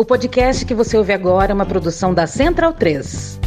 O podcast que você ouve agora é uma produção da Central 3.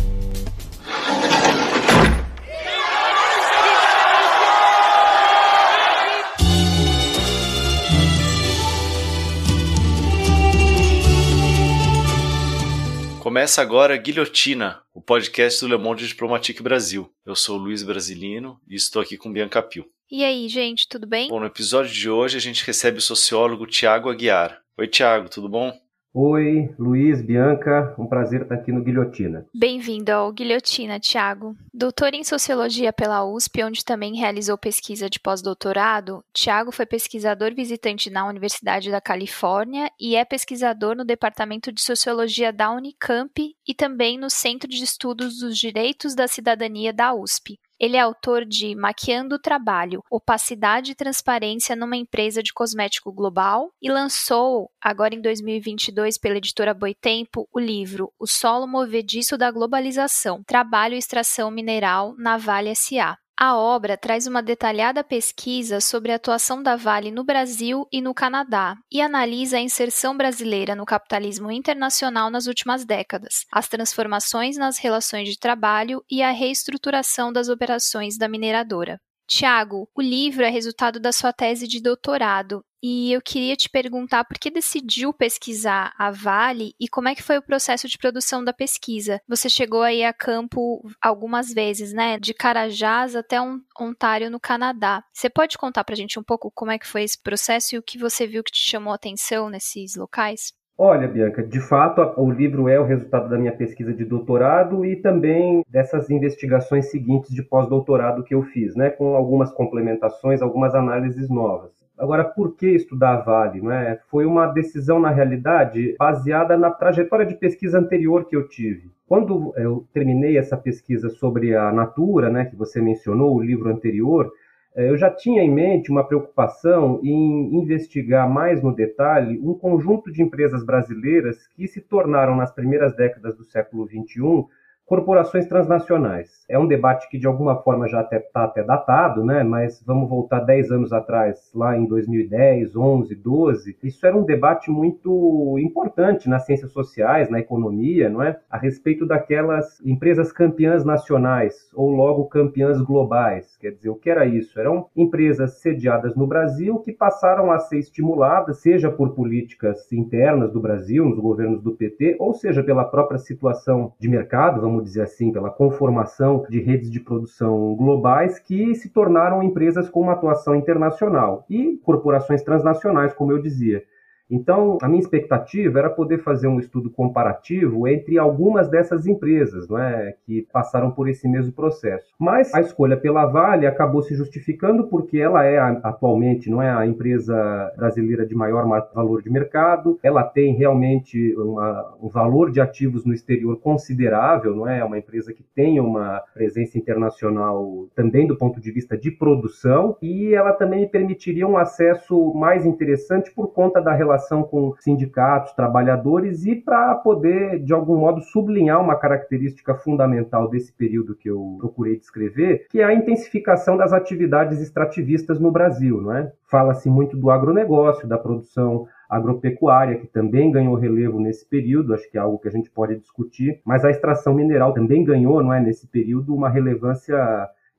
Começa agora Guilhotina, o podcast do Le Monde Diplomatique Brasil. Eu sou Luiz Brasilino e estou aqui com Bianca Pio. E aí, gente, tudo bem? Bom, no episódio de hoje a gente recebe o sociólogo Tiago Aguiar. Oi, Tiago, tudo bom? Oi, Luiz, Bianca, um prazer estar aqui no Guilhotina. Bem-vindo ao Guilhotina, Tiago. Doutor em Sociologia pela USP, onde também realizou pesquisa de pós-doutorado, Tiago foi pesquisador visitante na Universidade da Califórnia e é pesquisador no Departamento de Sociologia da Unicamp e também no Centro de Estudos dos Direitos da Cidadania da USP. Ele é autor de Maquiando o Trabalho, Opacidade e Transparência numa Empresa de Cosmético Global e lançou, agora em 2022, pela editora Boitempo, o livro O Solo Movediço da Globalização, Trabalho e Extração Mineral na Vale S.A. A obra traz uma detalhada pesquisa sobre a atuação da Vale no Brasil e no Canadá e analisa a inserção brasileira no capitalismo internacional nas últimas décadas, as transformações nas relações de trabalho e a reestruturação das operações da mineradora. Tiago, o livro é resultado da sua tese de doutorado e eu queria te perguntar por que decidiu pesquisar a Vale e como é que foi o processo de produção da pesquisa. Você chegou aí a campo algumas vezes, né? De Carajás até Ontário, no Canadá. Você pode contar pra gente um pouco como é que foi esse processo e o que você viu que te chamou a atenção nesses locais? Olha, Bianca, de fato, o livro é o resultado da minha pesquisa de doutorado e também dessas investigações seguintes de pós-doutorado que eu fiz, né, com algumas complementações, algumas análises novas. Agora, por que estudar a Vale? Não é? Foi uma decisão, na realidade, baseada na trajetória de pesquisa anterior que eu tive. Quando eu terminei essa pesquisa sobre a Natura, né, que você mencionou, o livro anterior, eu já tinha em mente uma preocupação em investigar mais no detalhe um conjunto de empresas brasileiras que se tornaram, nas primeiras décadas do século XXI, corporações transnacionais. É um debate que de alguma forma já está até, datado, né? mas vamos voltar 10 anos atrás, lá em 2010, 11, 12. Isso era um debate muito importante nas ciências sociais, na economia, não é? a respeito daquelas empresas campeãs nacionais ou logo campeãs globais. Quer dizer, o que era isso? Eram empresas sediadas no Brasil que passaram a ser estimuladas, seja por políticas internas do Brasil, nos governos do PT, ou seja pela própria situação de mercado, vamos vamos dizer assim, pela conformação de redes de produção globais que se tornaram empresas com uma atuação internacional e corporações transnacionais, como eu dizia. Então, a minha expectativa era poder fazer um estudo comparativo entre algumas dessas empresas não é, que passaram por esse mesmo processo. Mas a escolha pela Vale acabou se justificando porque ela é atualmente não é a empresa brasileira de maior valor de mercado, ela tem realmente uma, um valor de ativos no exterior considerável, não é? é uma empresa que tem uma presença internacional também do ponto de vista de produção e ela também permitiria um acesso mais interessante por conta da relação relação com sindicatos, trabalhadores e para poder, de algum modo, sublinhar uma característica fundamental desse período que eu procurei descrever, que é a intensificação das atividades extrativistas no Brasil. Não é? Fala-se muito do agronegócio, da produção agropecuária, que também ganhou relevo nesse período, acho que é algo que a gente pode discutir, mas a extração mineral também ganhou, não é, nesse período, uma relevância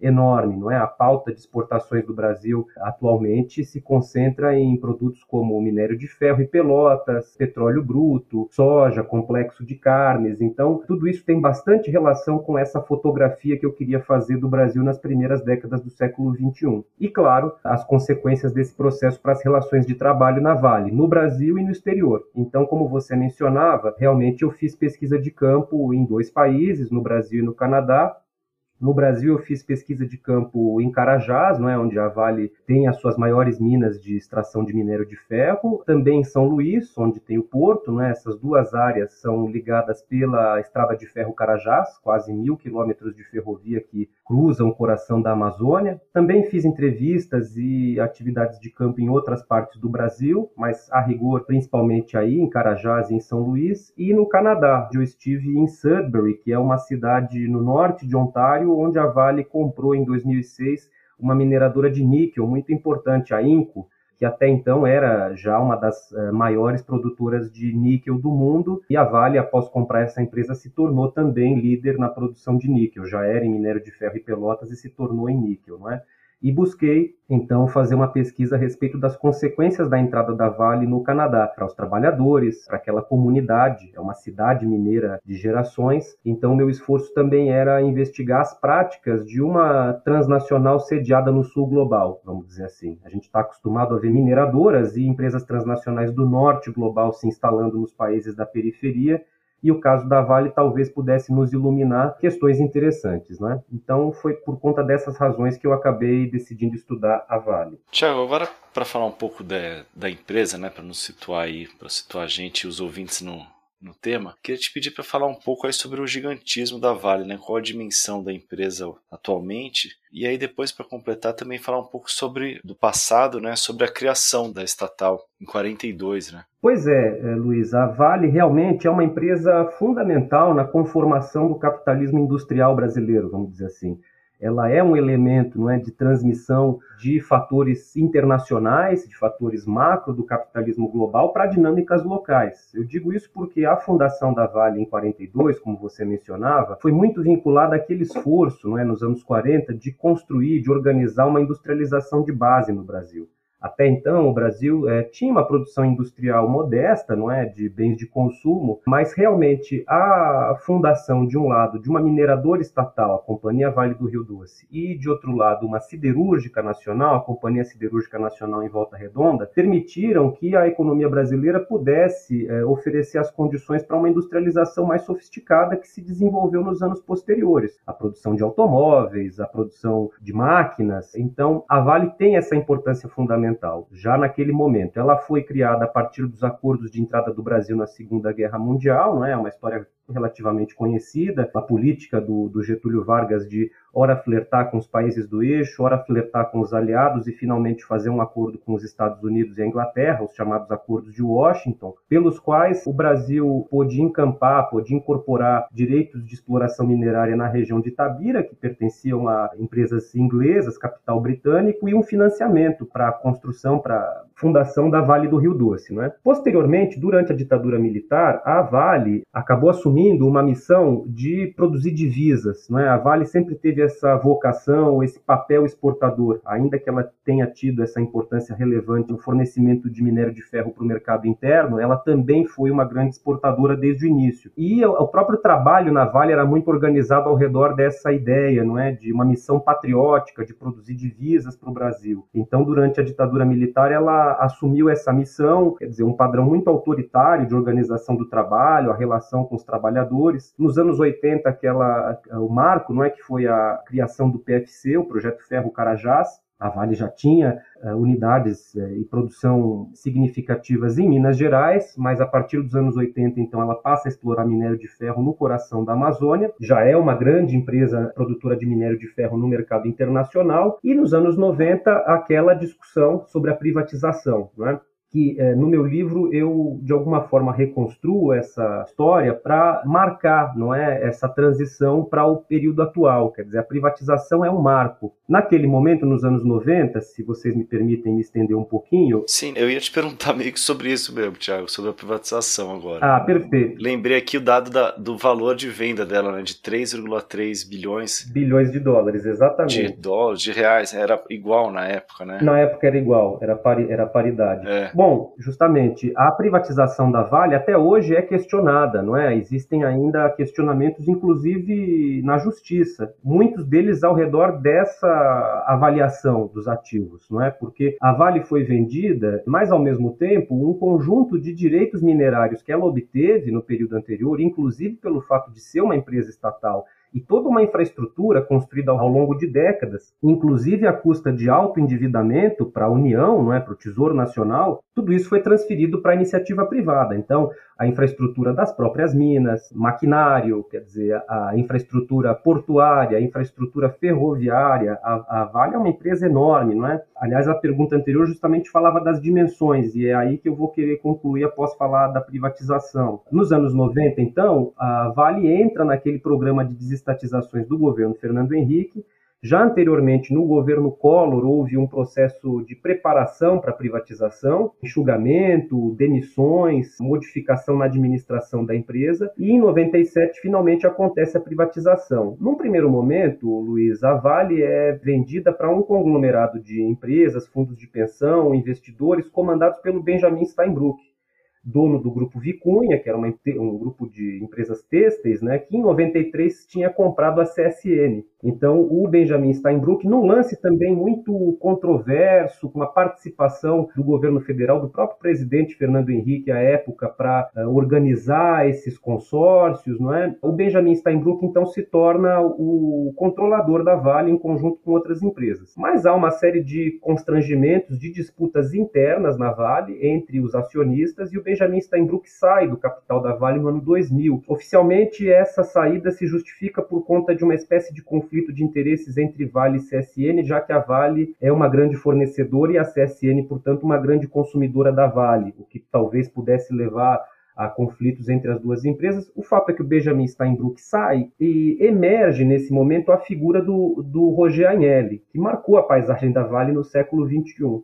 enorme, não é? A pauta de exportações do Brasil atualmente se concentra em produtos como minério de ferro e pelotas, petróleo bruto, soja, complexo de carnes. Então, tudo isso tem bastante relação com essa fotografia que eu queria fazer do Brasil nas primeiras décadas do século XXI. E, claro, as consequências desse processo para as relações de trabalho na Vale, no Brasil e no exterior. Então, como você mencionava, realmente eu fiz pesquisa de campo em dois países, no Brasil e no Canadá, no Brasil, eu fiz pesquisa de campo em Carajás, não é, onde a Vale tem as suas maiores minas de extração de minério de ferro. Também em São Luís, onde tem o porto. Né, essas duas áreas são ligadas pela Estrada de Ferro Carajás, quase mil quilômetros de ferrovia que cruzam o coração da Amazônia. Também fiz entrevistas e atividades de campo em outras partes do Brasil, mas a rigor principalmente aí em Carajás e em São Luís. E no Canadá, onde eu estive em Sudbury, que é uma cidade no norte de Ontário, onde a Vale comprou em 2006 uma mineradora de níquel muito importante, a Inco, que até então era já uma das uh, maiores produtoras de níquel do mundo, e a Vale, após comprar essa empresa, se tornou também líder na produção de níquel, já era em minério de ferro e pelotas e se tornou em níquel, não é? E busquei então fazer uma pesquisa a respeito das consequências da entrada da Vale no Canadá para os trabalhadores, para aquela comunidade, é uma cidade mineira de gerações. Então meu esforço também era investigar as práticas de uma transnacional sediada no sul global, vamos dizer assim. A gente está acostumado a ver mineradoras e empresas transnacionais do norte global se instalando nos países da periferia e o caso da Vale talvez pudesse nos iluminar questões interessantes, né? Então foi por conta dessas razões que eu acabei decidindo estudar a Vale. Tiago, agora para falar um pouco da, da empresa, né, para nos situar aí, para situar a gente e os ouvintes no, no tema, queria te pedir para falar um pouco aí sobre o gigantismo da Vale, né? Qual a dimensão da empresa atualmente? E aí depois para completar também falar um pouco sobre do passado, né? Sobre a criação da estatal em 42, né? Pois é, é, Luiz, a Vale realmente é uma empresa fundamental na conformação do capitalismo industrial brasileiro, vamos dizer assim ela é um elemento não é, de transmissão de fatores internacionais, de fatores macro do capitalismo global para dinâmicas locais. Eu digo isso porque a fundação da Vale em 42, como você mencionava, foi muito vinculada àquele esforço, não é, nos anos 40, de construir, de organizar uma industrialização de base no Brasil. Até então, o Brasil é, tinha uma produção industrial modesta, não é, de bens de consumo, mas realmente a fundação de um lado de uma mineradora estatal, a Companhia Vale do Rio Doce, e de outro lado uma siderúrgica nacional, a Companhia Siderúrgica Nacional em Volta Redonda, permitiram que a economia brasileira pudesse é, oferecer as condições para uma industrialização mais sofisticada que se desenvolveu nos anos posteriores, a produção de automóveis, a produção de máquinas. Então, a Vale tem essa importância fundamental fundamental, já naquele momento. Ela foi criada a partir dos acordos de entrada do Brasil na Segunda Guerra Mundial, não é uma história relativamente conhecida, a política do, do Getúlio Vargas de ora flertar com os países do eixo, ora flertar com os aliados e finalmente fazer um acordo com os Estados Unidos e a Inglaterra, os chamados acordos de Washington, pelos quais o Brasil pôde encampar, pôde incorporar direitos de exploração minerária na região de Itabira, que pertenciam a empresas inglesas, capital britânico, e um financiamento para a construção, para fundação da Vale do Rio Doce. Né? Posteriormente, durante a ditadura militar, a Vale acabou assumindo uma missão de produzir divisas. Né? A Vale sempre teve essa vocação, esse papel exportador, ainda que ela tenha tido essa importância relevante no fornecimento de minério de ferro para o mercado interno, ela também foi uma grande exportadora desde o início. E o próprio trabalho na Vale era muito organizado ao redor dessa ideia, não é, de uma missão patriótica de produzir divisas para o Brasil. Então, durante a ditadura militar, ela assumiu essa missão, quer dizer, um padrão muito autoritário de organização do trabalho, a relação com os trabalhadores. Nos anos 80, aquela, o marco, não é que foi a criação do PFC, o Projeto Ferro Carajás, a Vale já tinha uh, unidades uh, e produção significativas em Minas Gerais, mas a partir dos anos 80, então, ela passa a explorar minério de ferro no coração da Amazônia. Já é uma grande empresa produtora de minério de ferro no mercado internacional. E nos anos 90, aquela discussão sobre a privatização. Né? Que é, no meu livro eu de alguma forma reconstruo essa história para marcar, não é, essa transição para o período atual, quer dizer, a privatização é um marco. Naquele momento, nos anos 90, se vocês me permitem me estender um pouquinho. Sim, eu ia te perguntar meio que sobre isso mesmo, Tiago, sobre a privatização agora. Ah, perfeito. Lembrei aqui o dado da, do valor de venda dela, né, de 3,3 bilhões. Bilhões de dólares, exatamente. De dólares, de reais, era igual na época, né? Na época era igual, era, pari, era paridade. É. Bom, justamente, a privatização da Vale até hoje é questionada, não é? Existem ainda questionamentos, inclusive na justiça, muitos deles ao redor dessa avaliação dos ativos, não é? Porque a Vale foi vendida, mas ao mesmo tempo um conjunto de direitos minerários que ela obteve no período anterior, inclusive pelo fato de ser uma empresa estatal e toda uma infraestrutura construída ao longo de décadas, inclusive à custa de alto endividamento para a União, não é, para o Tesouro Nacional, tudo isso foi transferido para a iniciativa privada. Então, a infraestrutura das próprias minas, maquinário, quer dizer, a infraestrutura portuária, a infraestrutura ferroviária, a, a Vale é uma empresa enorme, não é? Aliás, a pergunta anterior justamente falava das dimensões, e é aí que eu vou querer concluir após falar da privatização. Nos anos 90, então, a Vale entra naquele programa de desestatizações do governo Fernando Henrique, Já anteriormente, no governo Collor, houve um processo de preparação para a privatização, enxugamento, demissões, modificação na administração da empresa, e em 97 finalmente acontece a privatização. Num primeiro momento, Luiz, a Vale é vendida para um conglomerado de empresas, fundos de pensão, investidores comandados pelo Benjamin Steinbrück dono do grupo Vicunha, que era uma, um grupo de empresas têxteis, né, que em 93 tinha comprado a CSN. Então, o Benjamin Steinbrück, num lance também muito controverso, com a participação do governo federal, do próprio presidente Fernando Henrique à época, para uh, organizar esses consórcios, não é? o Benjamin Steinbrück então se torna o controlador da Vale em conjunto com outras empresas. Mas há uma série de constrangimentos, de disputas internas na Vale entre os acionistas e o Benjamin Steinbrück sai do capital da Vale no ano 2000. Oficialmente, essa saída se justifica por conta de uma espécie de conflito de interesses entre Vale e CSN, já que a Vale é uma grande fornecedora e a CSN, portanto, uma grande consumidora da Vale, o que talvez pudesse levar a conflitos entre as duas empresas. O fato é que o Benjamin Steinbrück sai e emerge nesse momento a figura do, do Roger Agnelli, que marcou a paisagem da Vale no século XXI.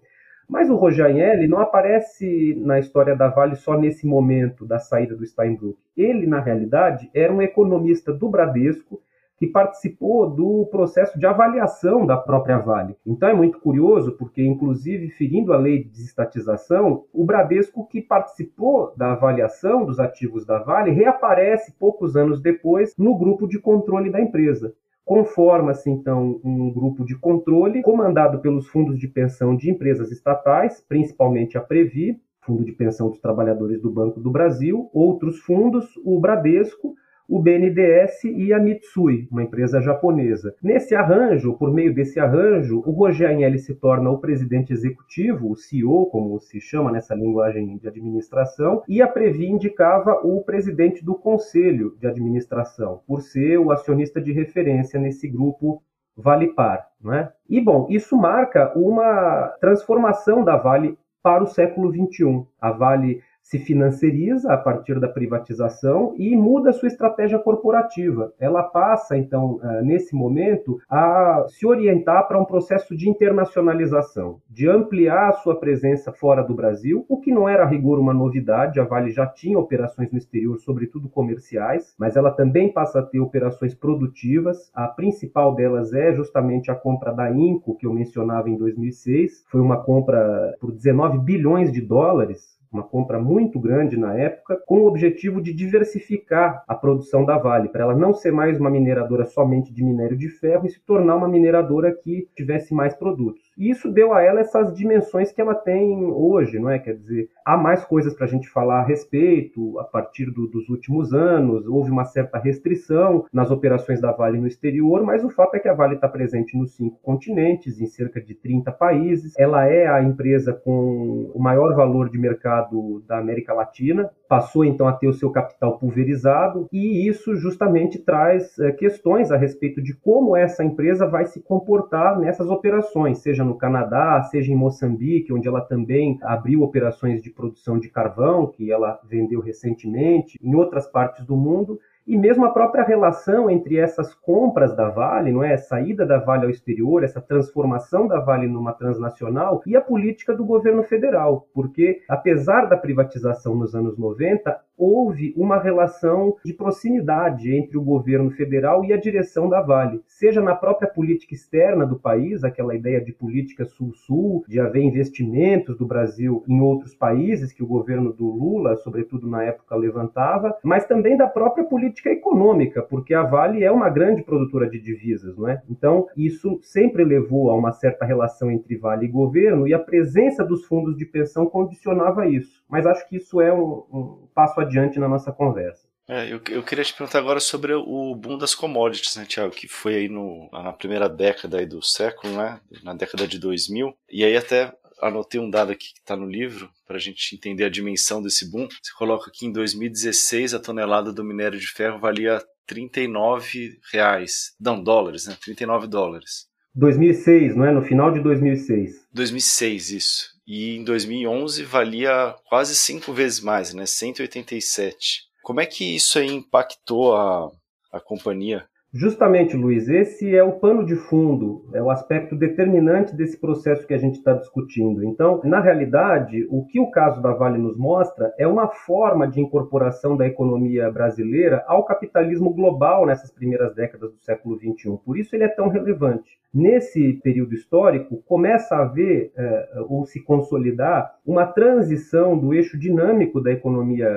Mas o Rojagnelli não aparece na história da Vale só nesse momento da saída do Steinbrück. Ele, na realidade, era um economista do Bradesco que participou do processo de avaliação da própria Vale. Então é muito curioso, porque, inclusive, ferindo a lei de desestatização, o Bradesco, que participou da avaliação dos ativos da Vale, reaparece poucos anos depois no grupo de controle da empresa. Conforma-se, então, um grupo de controle comandado pelos fundos de pensão de empresas estatais, principalmente a Previ, Fundo de Pensão dos Trabalhadores do Banco do Brasil, outros fundos, o Bradesco, o BNDES e a Mitsui, uma empresa japonesa. Nesse arranjo, por meio desse arranjo, o Roger Agnelli se torna o presidente executivo, o CEO, como se chama nessa linguagem de administração, e a Previ indicava o presidente do conselho de administração, por ser o acionista de referência nesse grupo Vale Par. Não é? E, bom, isso marca uma transformação da Vale para o século XXI. A Vale se financiariza a partir da privatização e muda sua estratégia corporativa. Ela passa, então, eh, nesse momento, a se orientar para um processo de internacionalização, de ampliar a sua presença fora do Brasil, o que não era a rigor uma novidade, a Vale já tinha operações no exterior, sobretudo comerciais, mas ela também passa a ter operações produtivas. A principal delas é justamente a compra da Inco, que eu mencionava em 2006, foi uma compra por 19 bilhões de dólares, uma compra muito grande na época, com o objetivo de diversificar a produção da Vale, para ela não ser mais uma mineradora somente de minério de ferro e se tornar uma mineradora que tivesse mais produtos. E isso deu a ela essas dimensões que ela tem hoje, não é? Quer dizer, há mais coisas para a gente falar a respeito a partir do, dos últimos anos. Houve uma certa restrição nas operações da Vale no exterior, mas o fato é que a Vale está presente nos cinco continentes, em cerca de 30 países. Ela é a empresa com o maior valor de mercado da América Latina, passou então a ter o seu capital pulverizado, e isso justamente traz é, questões a respeito de como essa empresa vai se comportar nessas operações, seja no Canadá, seja em Moçambique, onde ela também abriu operações de produção de carvão, que ela vendeu recentemente, em outras partes do mundo, e mesmo a própria relação entre essas compras da Vale, não é, saída da Vale ao exterior, essa transformação da Vale numa transnacional e a política do governo federal, porque apesar da privatização nos anos 90, houve uma relação de proximidade entre o governo federal e a direção da Vale, seja na própria política externa do país, aquela ideia de política sul-sul, de haver investimentos do Brasil em outros países que o governo do Lula, sobretudo na época, levantava, mas também da própria política econômica, porque a Vale é uma grande produtora de divisas, não é? Então, isso sempre levou a uma certa relação entre Vale e governo e a presença dos fundos de pensão condicionava isso. Mas acho que isso é um, um passo adiante na nossa conversa. É, eu, eu, queria te perguntar agora sobre o boom das commodities, né, Tiago, que foi aí no, na primeira década aí do século, né, na década de 2000, e aí até anotei um dado aqui que está no livro, para a gente entender a dimensão desse boom. Você coloca que em 2016 a tonelada do minério de ferro valia 39 reais, não, dólares, né, 39 dólares. 2006, não é? No final de 2006. 2006, isso e em 2011 valia quase cinco vezes mais, né, 187. Como é que isso aí impactou a, a companhia? Justamente, Luiz, esse é o pano de fundo, é o aspecto determinante desse processo que a gente está discutindo. Então, na realidade, o que o caso da Vale nos mostra é uma forma de incorporação da economia brasileira ao capitalismo global nessas primeiras décadas do século XXI. Por isso ele é tão relevante. Nesse período histórico, começa a haver é, ou se consolidar uma transição do eixo dinâmico da economia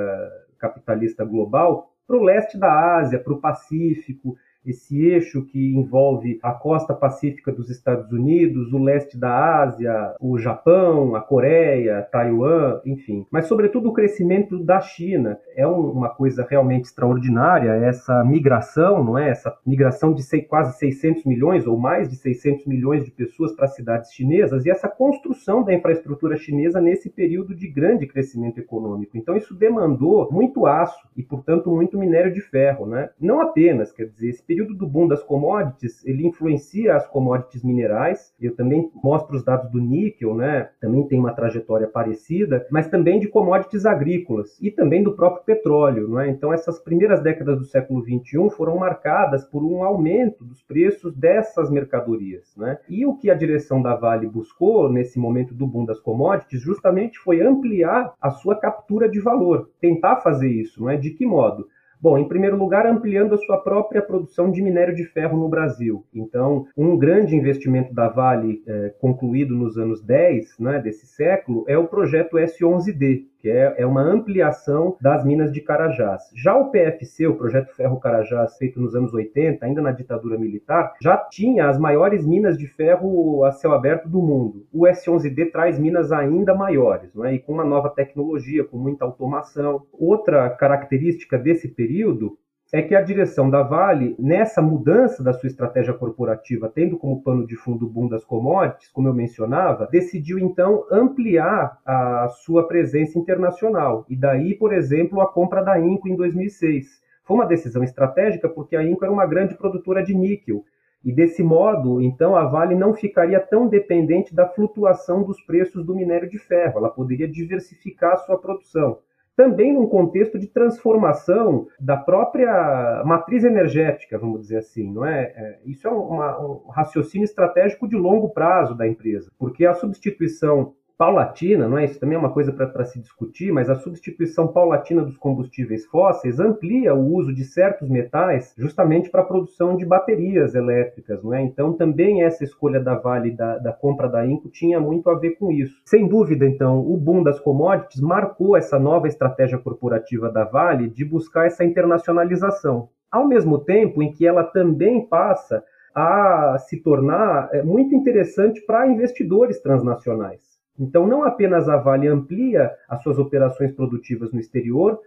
capitalista global para o leste da Ásia, para o Pacífico esse eixo que envolve a costa pacífica dos Estados Unidos, o leste da Ásia, o Japão, a Coreia, Taiwan, enfim. Mas, sobretudo, o crescimento da China. É uma coisa realmente extraordinária essa migração, não é? Essa migração de quase 600 milhões ou mais de 600 milhões de pessoas para as cidades chinesas e essa construção da infraestrutura chinesa nesse período de grande crescimento econômico. Então, isso demandou muito aço e, portanto, muito minério de ferro, né? Não apenas, quer dizer, esse período do boom das commodities, ele influencia as commodities minerais. Eu também mostro os dados do níquel, né? Também tem uma trajetória parecida, mas também de commodities agrícolas e também do próprio petróleo, não é? Então essas primeiras décadas do século 21 foram marcadas por um aumento dos preços dessas mercadorias, né? E o que a direção da Vale buscou nesse momento do boom das commodities justamente foi ampliar a sua captura de valor, tentar fazer isso, não é? De que modo? Bom, em primeiro lugar, ampliando a sua própria produção de minério de ferro no Brasil. Então, um grande investimento da Vale, é, concluído nos anos 10 né, desse século, é o projeto S11D, que é, é uma ampliação das minas de Carajás. Já o PFC, o Projeto Ferro Carajás, feito nos anos 80, ainda na ditadura militar, já tinha as maiores minas de ferro a céu aberto do mundo. O S11D traz minas ainda maiores, não é? e com uma nova tecnologia, com muita automação. Outra característica desse período é que a direção da Vale, nessa mudança da sua estratégia corporativa, tendo como pano de fundo o boom das commodities, como eu mencionava, decidiu então ampliar a sua presença internacional. E daí, por exemplo, a compra da Inco em 2006. Foi uma decisão estratégica porque a Inco era uma grande produtora de níquel. E desse modo, então, a Vale não ficaria tão dependente da flutuação dos preços do minério de ferro, ela poderia diversificar a sua produção também num contexto de transformação da própria matriz energética, vamos dizer assim, não é? é isso é uma, um raciocínio estratégico de longo prazo da empresa, porque a substituição paulatina, não é? Isso também é uma coisa para se discutir, mas a substituição paulatina dos combustíveis fósseis amplia o uso de certos metais justamente para a produção de baterias elétricas, não é? Então também essa escolha da Vale da, da compra da Inco tinha muito a ver com isso. Sem dúvida, então, o boom das commodities marcou essa nova estratégia corporativa da Vale de buscar essa internacionalização. Ao mesmo tempo em que ela também passa a se tornar é, muito interessante para investidores transnacionais. Então, não apenas a Vale amplia as suas operações produtivas no exterior,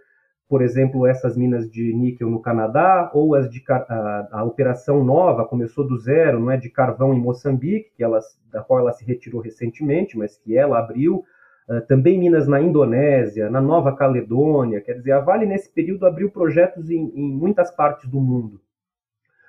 por exemplo, essas minas de níquel no Canadá, ou as de a, a, operação nova começou do zero, não é de carvão em Moçambique, que ela, da qual ela se retirou recentemente, mas que ela abriu. Uh, também minas na Indonésia, na Nova Caledônia, quer dizer, a Vale nesse período abriu projetos em, em muitas partes do mundo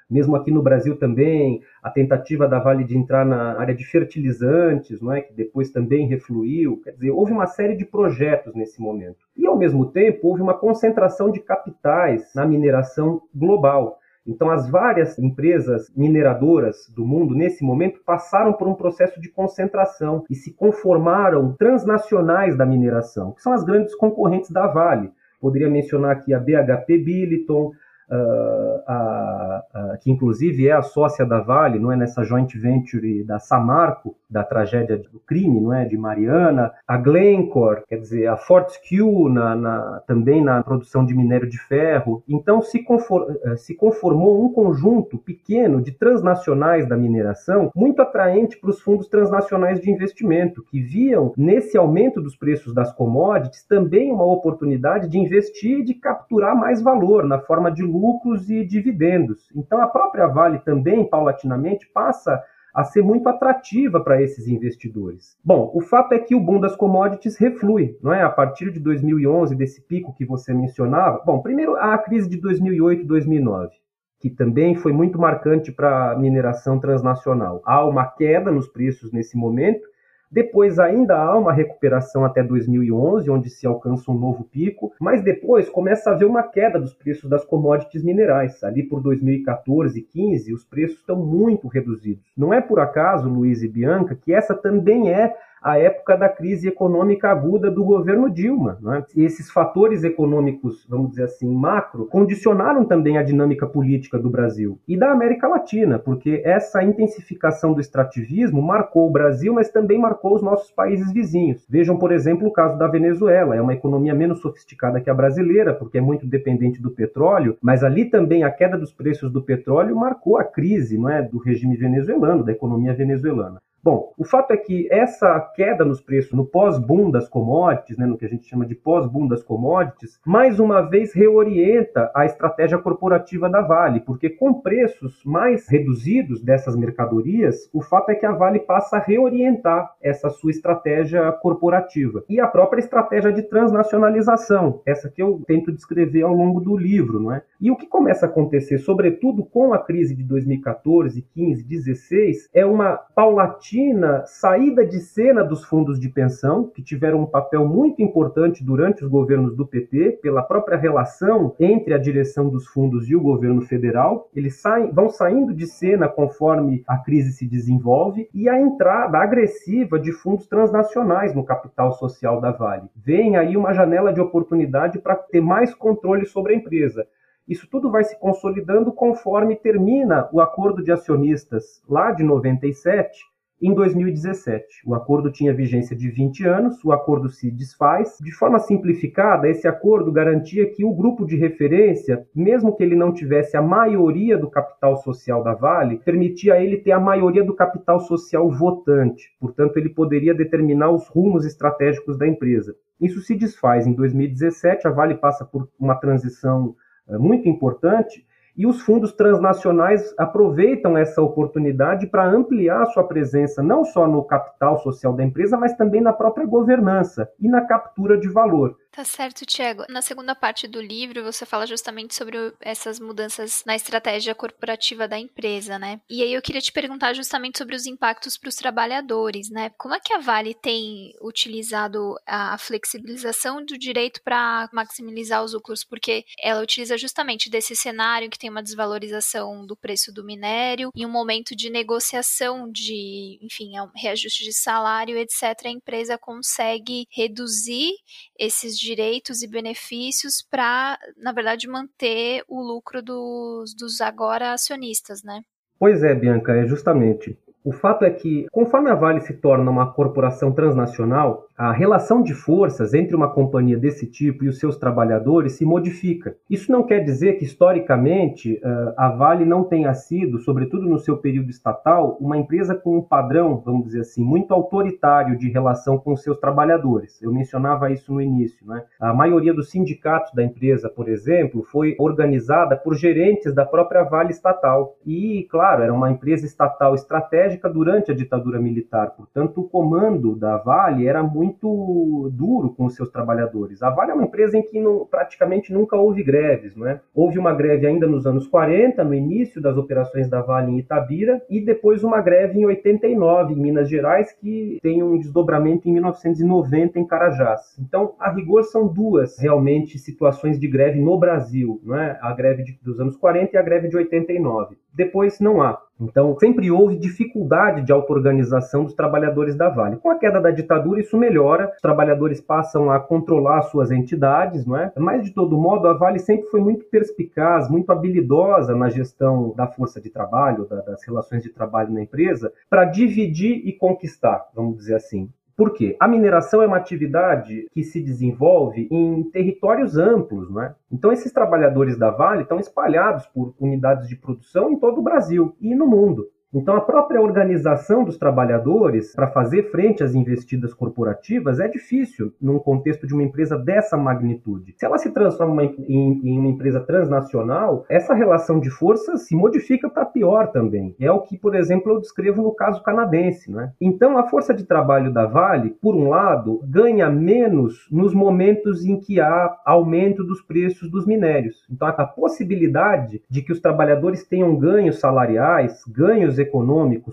mesmo aqui no Brasil também, a tentativa da Vale de entrar na área de fertilizantes, não é, que depois também refluiu, quer dizer, houve uma série de projetos nesse momento. E ao mesmo tempo, houve uma concentração de capitais na mineração global. Então, as várias empresas mineradoras do mundo, nesse momento, passaram por um processo de concentração e se conformaram transnacionais da mineração, que são as grandes concorrentes da Vale. Poderia mencionar aqui a BHP Billiton, Uh, a, a, que inclusive é a sócia da Vale, não é nessa joint venture da Samarco, da tragédia do crime, não é de Mariana, a Glencore, quer dizer, a Fortescue na, na, também na produção de minério de ferro. Então se, conform, eh, se conformou um conjunto pequeno de transnacionais da mineração muito atraente para os fundos transnacionais de investimento, que viam nesse aumento dos preços das commodities também uma oportunidade de investir e de capturar mais valor na forma de lucros e dividendos. Então, a própria Vale também, paulatinamente, passa a ser muito atrativa para esses investidores. Bom, o fato é que o boom das commodities reflui, não é? A partir de 2011, desse pico que você mencionava. Bom, primeiro a crise de 2008 e 2009 que também foi muito marcante para a mineração transnacional. Há uma queda nos preços nesse momento, Depois ainda há uma recuperação até 2011, onde se alcança um novo pico, mas depois começa a haver uma queda dos preços das commodities minerais. Ali por 2014 e 15, os preços estão muito reduzidos. Não é por acaso, Luiz e Bianca, que essa também é a época da crise econômica aguda do governo Dilma. Né? Esses fatores econômicos, vamos dizer assim, macro, condicionaram também a dinâmica política do Brasil e da América Latina, porque essa intensificação do extrativismo marcou o Brasil, mas também marcou os nossos países vizinhos. Vejam, por exemplo, o caso da Venezuela. É uma economia menos sofisticada que a brasileira, porque é muito dependente do petróleo, mas ali também a queda dos preços do petróleo marcou a crise não é, do regime venezuelano, da economia venezuelana. Bom, o fato é que essa queda nos preços no pós-boom das commodities, né, no que a gente chama de pós-boom das commodities, mais uma vez reorienta a estratégia corporativa da Vale, porque com preços mais reduzidos dessas mercadorias, o fato é que a Vale passa a reorientar essa sua estratégia corporativa e a própria estratégia de transnacionalização, essa que eu tento descrever ao longo do livro, não é? E o que começa a acontecer, sobretudo com a crise de 2014, 15, 16, é uma paulatina Argentina, saída de cena dos fundos de pensão, que tiveram um papel muito importante durante os governos do PT, pela própria relação entre a direção dos fundos e o governo federal. Eles saem, vão saindo de cena conforme a crise se desenvolve e a entrada agressiva de fundos transnacionais no capital social da Vale. Vem aí uma janela de oportunidade para ter mais controle sobre a empresa. Isso tudo vai se consolidando conforme termina o acordo de acionistas lá de 97, em 2017. O acordo tinha vigência de 20 anos, o acordo se desfaz. De forma simplificada, esse acordo garantia que o grupo de referência, mesmo que ele não tivesse a maioria do capital social da Vale, permitia a ele ter a maioria do capital social votante. Portanto, ele poderia determinar os rumos estratégicos da empresa. Isso se desfaz em 2017, a Vale passa por uma transição eh, muito importante e os fundos transnacionais aproveitam essa oportunidade para ampliar sua presença não só no capital social da empresa, mas também na própria governança e na captura de valor. Tá certo, Tiago. Na segunda parte do livro, você fala justamente sobre essas mudanças na estratégia corporativa da empresa, né? E aí eu queria te perguntar justamente sobre os impactos para os trabalhadores, né? Como é que a Vale tem utilizado a flexibilização do direito para maximizar os lucros? Porque ela utiliza justamente desse cenário que tem uma desvalorização do preço do minério em um momento de negociação de, enfim, é reajuste de salário, etc. A empresa consegue reduzir esses direitos e benefícios para, na verdade, manter o lucro dos, dos agora acionistas, né? Pois é, Bianca, é justamente. O fato é que, conforme a Vale se torna uma corporação transnacional, a relação de forças entre uma companhia desse tipo e os seus trabalhadores se modifica. Isso não quer dizer que, historicamente, eh, a Vale não tenha sido, sobretudo no seu período estatal, uma empresa com um padrão, vamos dizer assim, muito autoritário de relação com os seus trabalhadores. Eu mencionava isso no início. Né? A maioria dos sindicatos da empresa, por exemplo, foi organizada por gerentes da própria Vale estatal. E, claro, era uma empresa estatal estratégica durante a ditadura militar. Portanto, o comando da Vale era muito duro com os seus trabalhadores. A Vale é uma empresa em que não, praticamente nunca houve greves. Não é? Houve uma greve ainda nos anos 40, no início das operações da Vale em Itabira, e depois uma greve em 89, em Minas Gerais, que tem um desdobramento em 1990 em Carajás. Então, a rigor, são duas realmente situações de greve no Brasil. Não é? A greve de, dos anos 40 e a greve de 89 depois não há. Então, sempre houve dificuldade de auto-organização dos trabalhadores da Vale. Com a queda da ditadura, isso melhora, os trabalhadores passam a controlar suas entidades, não é? Mas, de todo modo, a Vale sempre foi muito perspicaz, muito habilidosa na gestão da força de trabalho, das relações de trabalho na empresa, para dividir e conquistar, vamos dizer assim. Por quê? A mineração é uma atividade que se desenvolve em territórios amplos, não é? Então esses trabalhadores da Vale estão espalhados por unidades de produção em todo o Brasil e no mundo. Então, a própria organização dos trabalhadores para fazer frente às investidas corporativas é difícil num contexto de uma empresa dessa magnitude. Se ela se transforma em, em uma empresa transnacional, essa relação de forças se modifica para pior também. É o que, por exemplo, eu descrevo no caso canadense. Né? Então, a força de trabalho da Vale, por um lado, ganha menos nos momentos em que há aumento dos preços dos minérios. Então, a possibilidade de que os trabalhadores tenham ganhos salariais, ganhos econômicos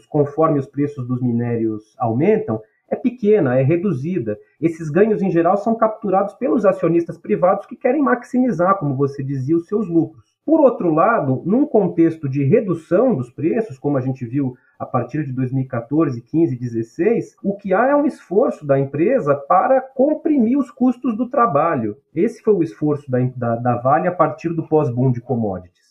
conforme os preços dos minérios aumentam, é pequena, é reduzida. Esses ganhos, em geral, são capturados pelos acionistas privados que querem maximizar, como você dizia, os seus lucros. Por outro lado, num contexto de redução dos preços, como a gente viu a partir de 2014, 15, 16, o que há é um esforço da empresa para comprimir os custos do trabalho. Esse foi o esforço da, da, da Vale a partir do pós-boom de commodities.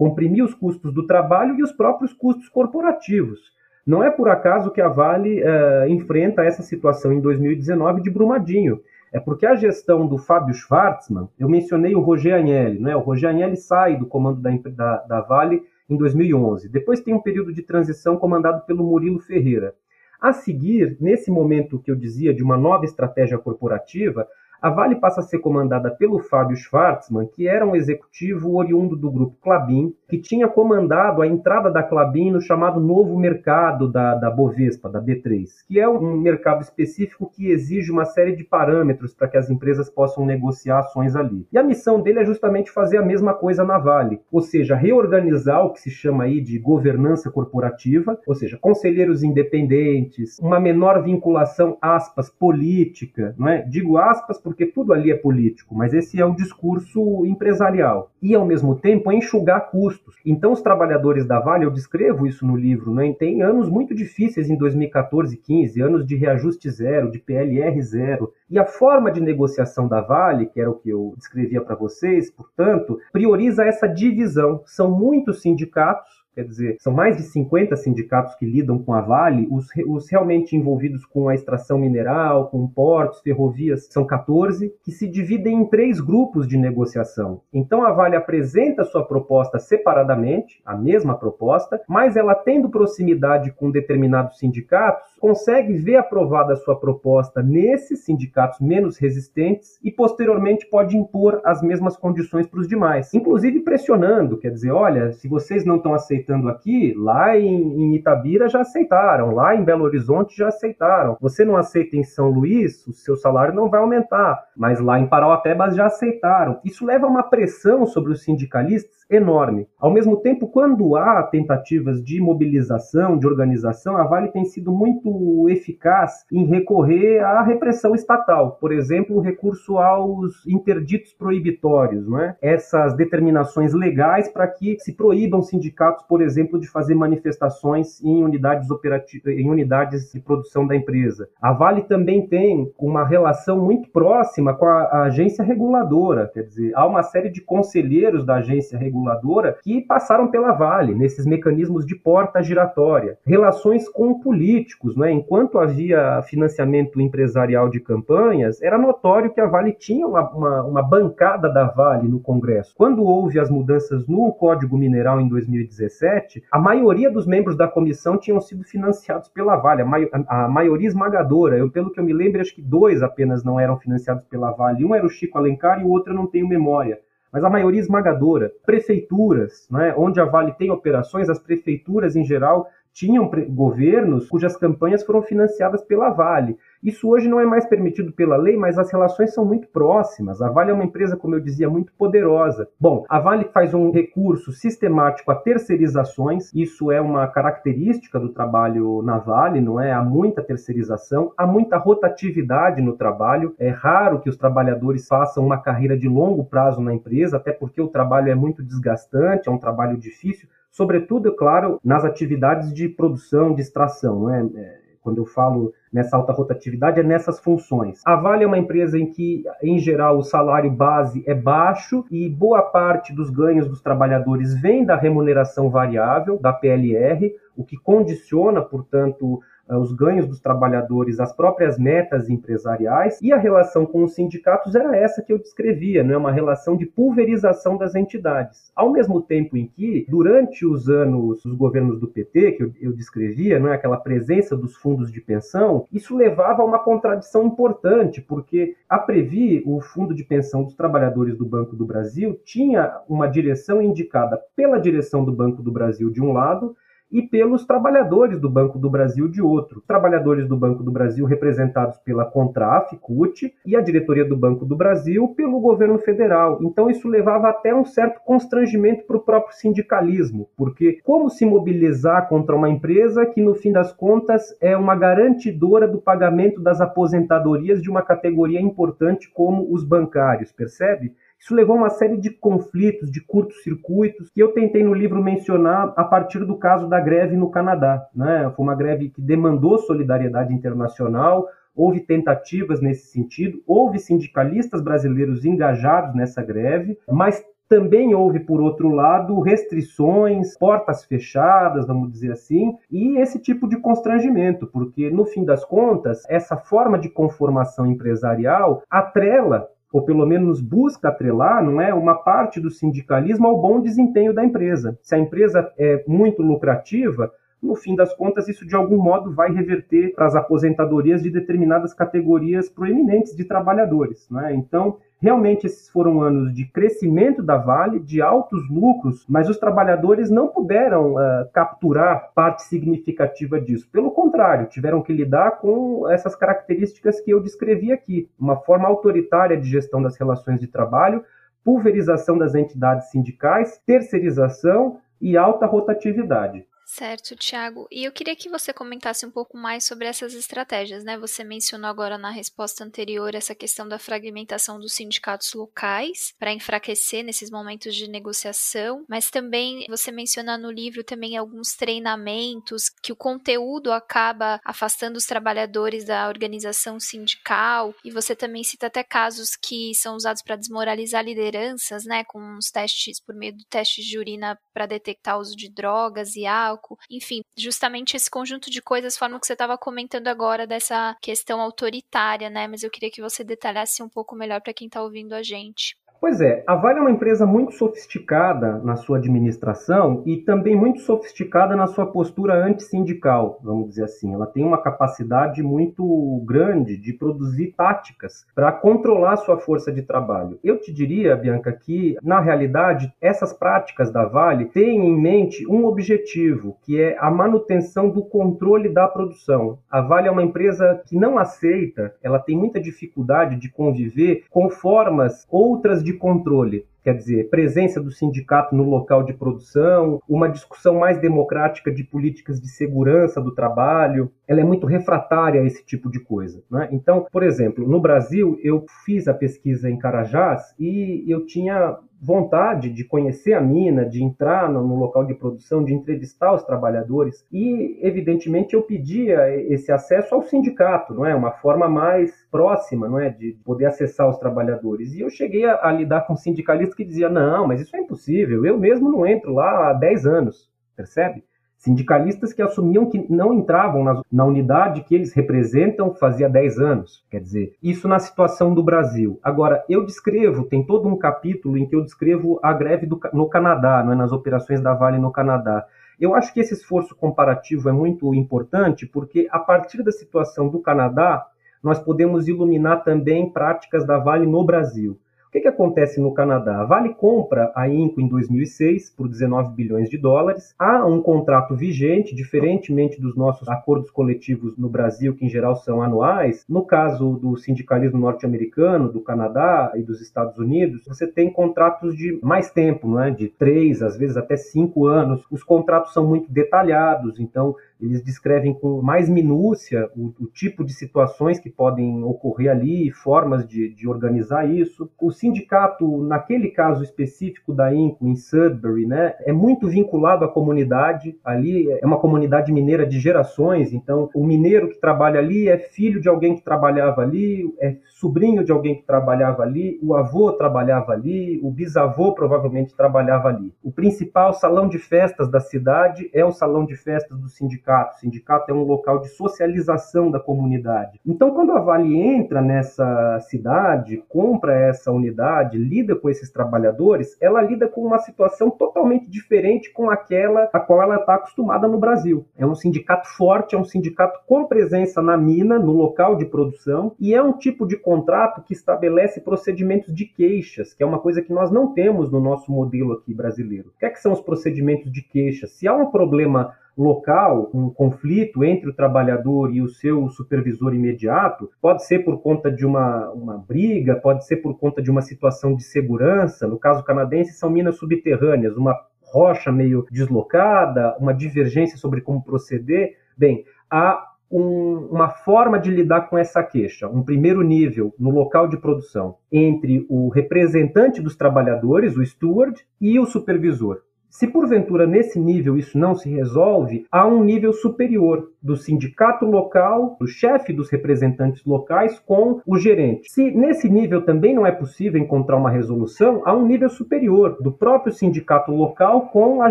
Comprimir os custos do trabalho e os próprios custos corporativos. Não é por acaso que a Vale uh, enfrenta essa situação em 2019 de Brumadinho. É porque a gestão do Fábio Schwartzman, eu mencionei o Roger Agnelli, né? o Roger Agnelli sai do comando da, da, da Vale em 2011. Depois tem um período de transição comandado pelo Murilo Ferreira. A seguir, nesse momento que eu dizia de uma nova estratégia corporativa, a Vale passa a ser comandada pelo Fábio Schwartzman, que era um executivo oriundo do grupo Clabin, que tinha comandado a entrada da Clabin no chamado novo mercado da, da Bovespa, da B3, que é um mercado específico que exige uma série de parâmetros para que as empresas possam negociar ações ali. E a missão dele é justamente fazer a mesma coisa na Vale, ou seja, reorganizar o que se chama aí de governança corporativa, ou seja, conselheiros independentes, uma menor vinculação, aspas, política, não é? Digo aspas porque tudo ali é político, mas esse é o discurso empresarial. E, ao mesmo tempo, enxugar custos. Então, os trabalhadores da Vale, eu descrevo isso no livro, né, tem anos muito difíceis em 2014 e 15, anos de reajuste zero, de PLR zero. E a forma de negociação da Vale, que era o que eu descrevia para vocês, portanto, prioriza essa divisão. São muitos sindicatos quer dizer, são mais de 50 sindicatos que lidam com a Vale, os, os, realmente envolvidos com a extração mineral, com portos, ferrovias, são 14, que se dividem em três grupos de negociação. Então a Vale apresenta sua proposta separadamente, a mesma proposta, mas ela tendo proximidade com determinados sindicatos, consegue ver aprovada a sua proposta nesses sindicatos menos resistentes e posteriormente pode impor as mesmas condições para os demais, inclusive pressionando, quer dizer, olha, se vocês não estão aceitando aceitando aqui, lá em, em, Itabira já aceitaram, lá em Belo Horizonte já aceitaram. Você não aceita em São Luís, o seu salário não vai aumentar, mas lá em Parauapebas já aceitaram. Isso leva a uma pressão sobre os sindicalistas enorme. Ao mesmo tempo, quando há tentativas de mobilização, de organização, a Vale tem sido muito eficaz em recorrer à repressão estatal. Por exemplo, o recurso aos interditos proibitórios, não é? essas determinações legais para que se proíbam sindicatos, por exemplo, de fazer manifestações em unidades operativas, em unidades de produção da empresa. A Vale também tem uma relação muito próxima com a agência reguladora, quer dizer, há uma série de conselheiros da agência reguladora reguladora que passaram pela Vale, nesses mecanismos de porta giratória. Relações com políticos, né? enquanto havia financiamento empresarial de campanhas, era notório que a Vale tinha uma, uma, uma bancada da Vale no Congresso. Quando houve as mudanças no Código Mineral em 2017, a maioria dos membros da comissão tinham sido financiados pela Vale, a, mai a, maioria esmagadora. Eu, pelo que eu me lembro, acho que dois apenas não eram financiados pela Vale. Um era o Chico Alencar e o outro eu não tenho memória mas a maioria esmagadora. Prefeituras, né, onde a Vale tem operações, as prefeituras em geral tinham governos cujas campanhas foram financiadas pela Vale. Isso hoje não é mais permitido pela lei, mas as relações são muito próximas. A Vale é uma empresa, como eu dizia, muito poderosa. Bom, a Vale faz um recurso sistemático a terceirizações, isso é uma característica do trabalho na Vale, não é? Há muita terceirização, há muita rotatividade no trabalho. É raro que os trabalhadores façam uma carreira de longo prazo na empresa, até porque o trabalho é muito desgastante, é um trabalho difícil sobretudo, é claro, nas atividades de produção, de extração. Né? Quando eu falo nessa alta rotatividade, é nessas funções. A Vale é uma empresa em que, em geral, o salário base é baixo e boa parte dos ganhos dos trabalhadores vem da remuneração variável, da PLR, o que condiciona, portanto, os ganhos dos trabalhadores, as próprias metas empresariais, e a relação com os sindicatos era essa que eu descrevia, não é uma relação de pulverização das entidades. Ao mesmo tempo em que, durante os anos dos governos do PT, que eu, eu descrevia, não é aquela presença dos fundos de pensão, isso levava a uma contradição importante, porque a Previ, o fundo de pensão dos trabalhadores do Banco do Brasil, tinha uma direção indicada pela direção do Banco do Brasil de um lado e pelos trabalhadores do Banco do Brasil de outro. Trabalhadores do Banco do Brasil representados pela Contraf, CUT, e a diretoria do Banco do Brasil pelo governo federal. Então isso levava até um certo constrangimento para o próprio sindicalismo, porque como se mobilizar contra uma empresa que no fim das contas é uma garantidora do pagamento das aposentadorias de uma categoria importante como os bancários, percebe? Isso levou a uma série de conflitos, de curtos-circuitos, que eu tentei no livro mencionar a partir do caso da greve no Canadá. Né? Foi uma greve que demandou solidariedade internacional, houve tentativas nesse sentido, houve sindicalistas brasileiros engajados nessa greve, mas também houve, por outro lado, restrições, portas fechadas, vamos dizer assim, e esse tipo de constrangimento, porque, no fim das contas, essa forma de conformação empresarial atrela ou pelo menos busca atrelar, não é, uma parte do sindicalismo ao bom desempenho da empresa. Se a empresa é muito lucrativa, no fim das contas, isso de algum modo vai reverter para as aposentadorias de determinadas categorias proeminentes de trabalhadores. Né? Então, realmente, esses foram anos de crescimento da Vale, de altos lucros, mas os trabalhadores não puderam uh, capturar parte significativa disso. Pelo contrário, tiveram que lidar com essas características que eu descrevi aqui: uma forma autoritária de gestão das relações de trabalho, pulverização das entidades sindicais, terceirização e alta rotatividade. Certo, Tiago. E eu queria que você comentasse um pouco mais sobre essas estratégias, né? Você mencionou agora na resposta anterior essa questão da fragmentação dos sindicatos locais para enfraquecer nesses momentos de negociação, mas também você menciona no livro também alguns treinamentos que o conteúdo acaba afastando os trabalhadores da organização sindical, e você também cita até casos que são usados para desmoralizar lideranças, né, com os testes por meio do teste de urina para detectar o uso de drogas e álcool álcool, enfim, justamente esse conjunto de coisas, forma que você estava comentando agora dessa questão autoritária, né? Mas eu queria que você detalhasse um pouco melhor para quem está ouvindo a gente. Pois é, a Vale é uma empresa muito sofisticada na sua administração e também muito sofisticada na sua postura antissindical, vamos dizer assim. Ela tem uma capacidade muito grande de produzir táticas para controlar a sua força de trabalho. Eu te diria, Bianca, que na realidade essas práticas da Vale têm em mente um objetivo, que é a manutenção do controle da produção. A Vale é uma empresa que não aceita, ela tem muita dificuldade de conviver com formas outras de de controle, quer dizer, presença do sindicato no local de produção, uma discussão mais democrática de políticas de segurança do trabalho, ela é muito refratária a esse tipo de coisa. Né? Então, por exemplo, no Brasil, eu fiz a pesquisa em Carajás e eu tinha vontade de conhecer a mina, de entrar no, local de produção, de entrevistar os trabalhadores. E, evidentemente, eu pedia esse acesso ao sindicato, não é, uma forma mais próxima, não é, de poder acessar os trabalhadores. E eu cheguei a, a lidar com sindicalistas que diziam não, mas isso é impossível, eu mesmo não entro lá há 10 anos, percebe? Sindicalistas que assumiam que não entravam na, na, unidade que eles representam fazia 10 anos. Quer dizer, isso na situação do Brasil. Agora, eu descrevo, tem todo um capítulo em que eu descrevo a greve do, no Canadá, não é, nas operações da Vale no Canadá. Eu acho que esse esforço comparativo é muito importante porque, a partir da situação do Canadá, nós podemos iluminar também práticas da Vale no Brasil. O que, que acontece no Canadá? A Vale compra a Inco em 2006 por 19 bilhões de dólares. Há um contrato vigente, diferentemente dos nossos acordos coletivos no Brasil, que em geral são anuais. No caso do sindicalismo norte-americano, do Canadá e dos Estados Unidos, você tem contratos de mais tempo, não é? de três, às vezes até cinco anos. Os contratos são muito detalhados, então eles descrevem com mais minúcia o, o, tipo de situações que podem ocorrer ali, formas de, de, organizar isso. O sindicato, naquele caso específico da INCO, em Sudbury, né, é muito vinculado à comunidade. Ali é uma comunidade mineira de gerações, então o mineiro que trabalha ali é filho de alguém que trabalhava ali, é sobrinho de alguém que trabalhava ali, o avô trabalhava ali, o bisavô provavelmente trabalhava ali. O principal salão de festas da cidade é o salão de festas do sindicato sindicato. O sindicato é um local de socialização da comunidade. Então, quando a Vale entra nessa cidade, compra essa unidade, lida com esses trabalhadores, ela lida com uma situação totalmente diferente com aquela a qual ela está acostumada no Brasil. É um sindicato forte, é um sindicato com presença na mina, no local de produção, e é um tipo de contrato que estabelece procedimentos de queixas, que é uma coisa que nós não temos no nosso modelo aqui brasileiro. O que, é que são os procedimentos de queixa? Se há um problema local, um conflito entre o trabalhador e o seu supervisor imediato, pode ser por conta de uma, uma briga, pode ser por conta de uma situação de segurança. No caso canadense, são minas subterrâneas, uma rocha meio deslocada, uma divergência sobre como proceder. Bem, há um, uma forma de lidar com essa queixa, um primeiro nível no local de produção, entre o representante dos trabalhadores, o steward, e o supervisor. Se porventura nesse nível isso não se resolve, há um nível superior do sindicato local, do chefe dos representantes locais com o gerente. Se nesse nível também não é possível encontrar uma resolução, há um nível superior do próprio sindicato local com a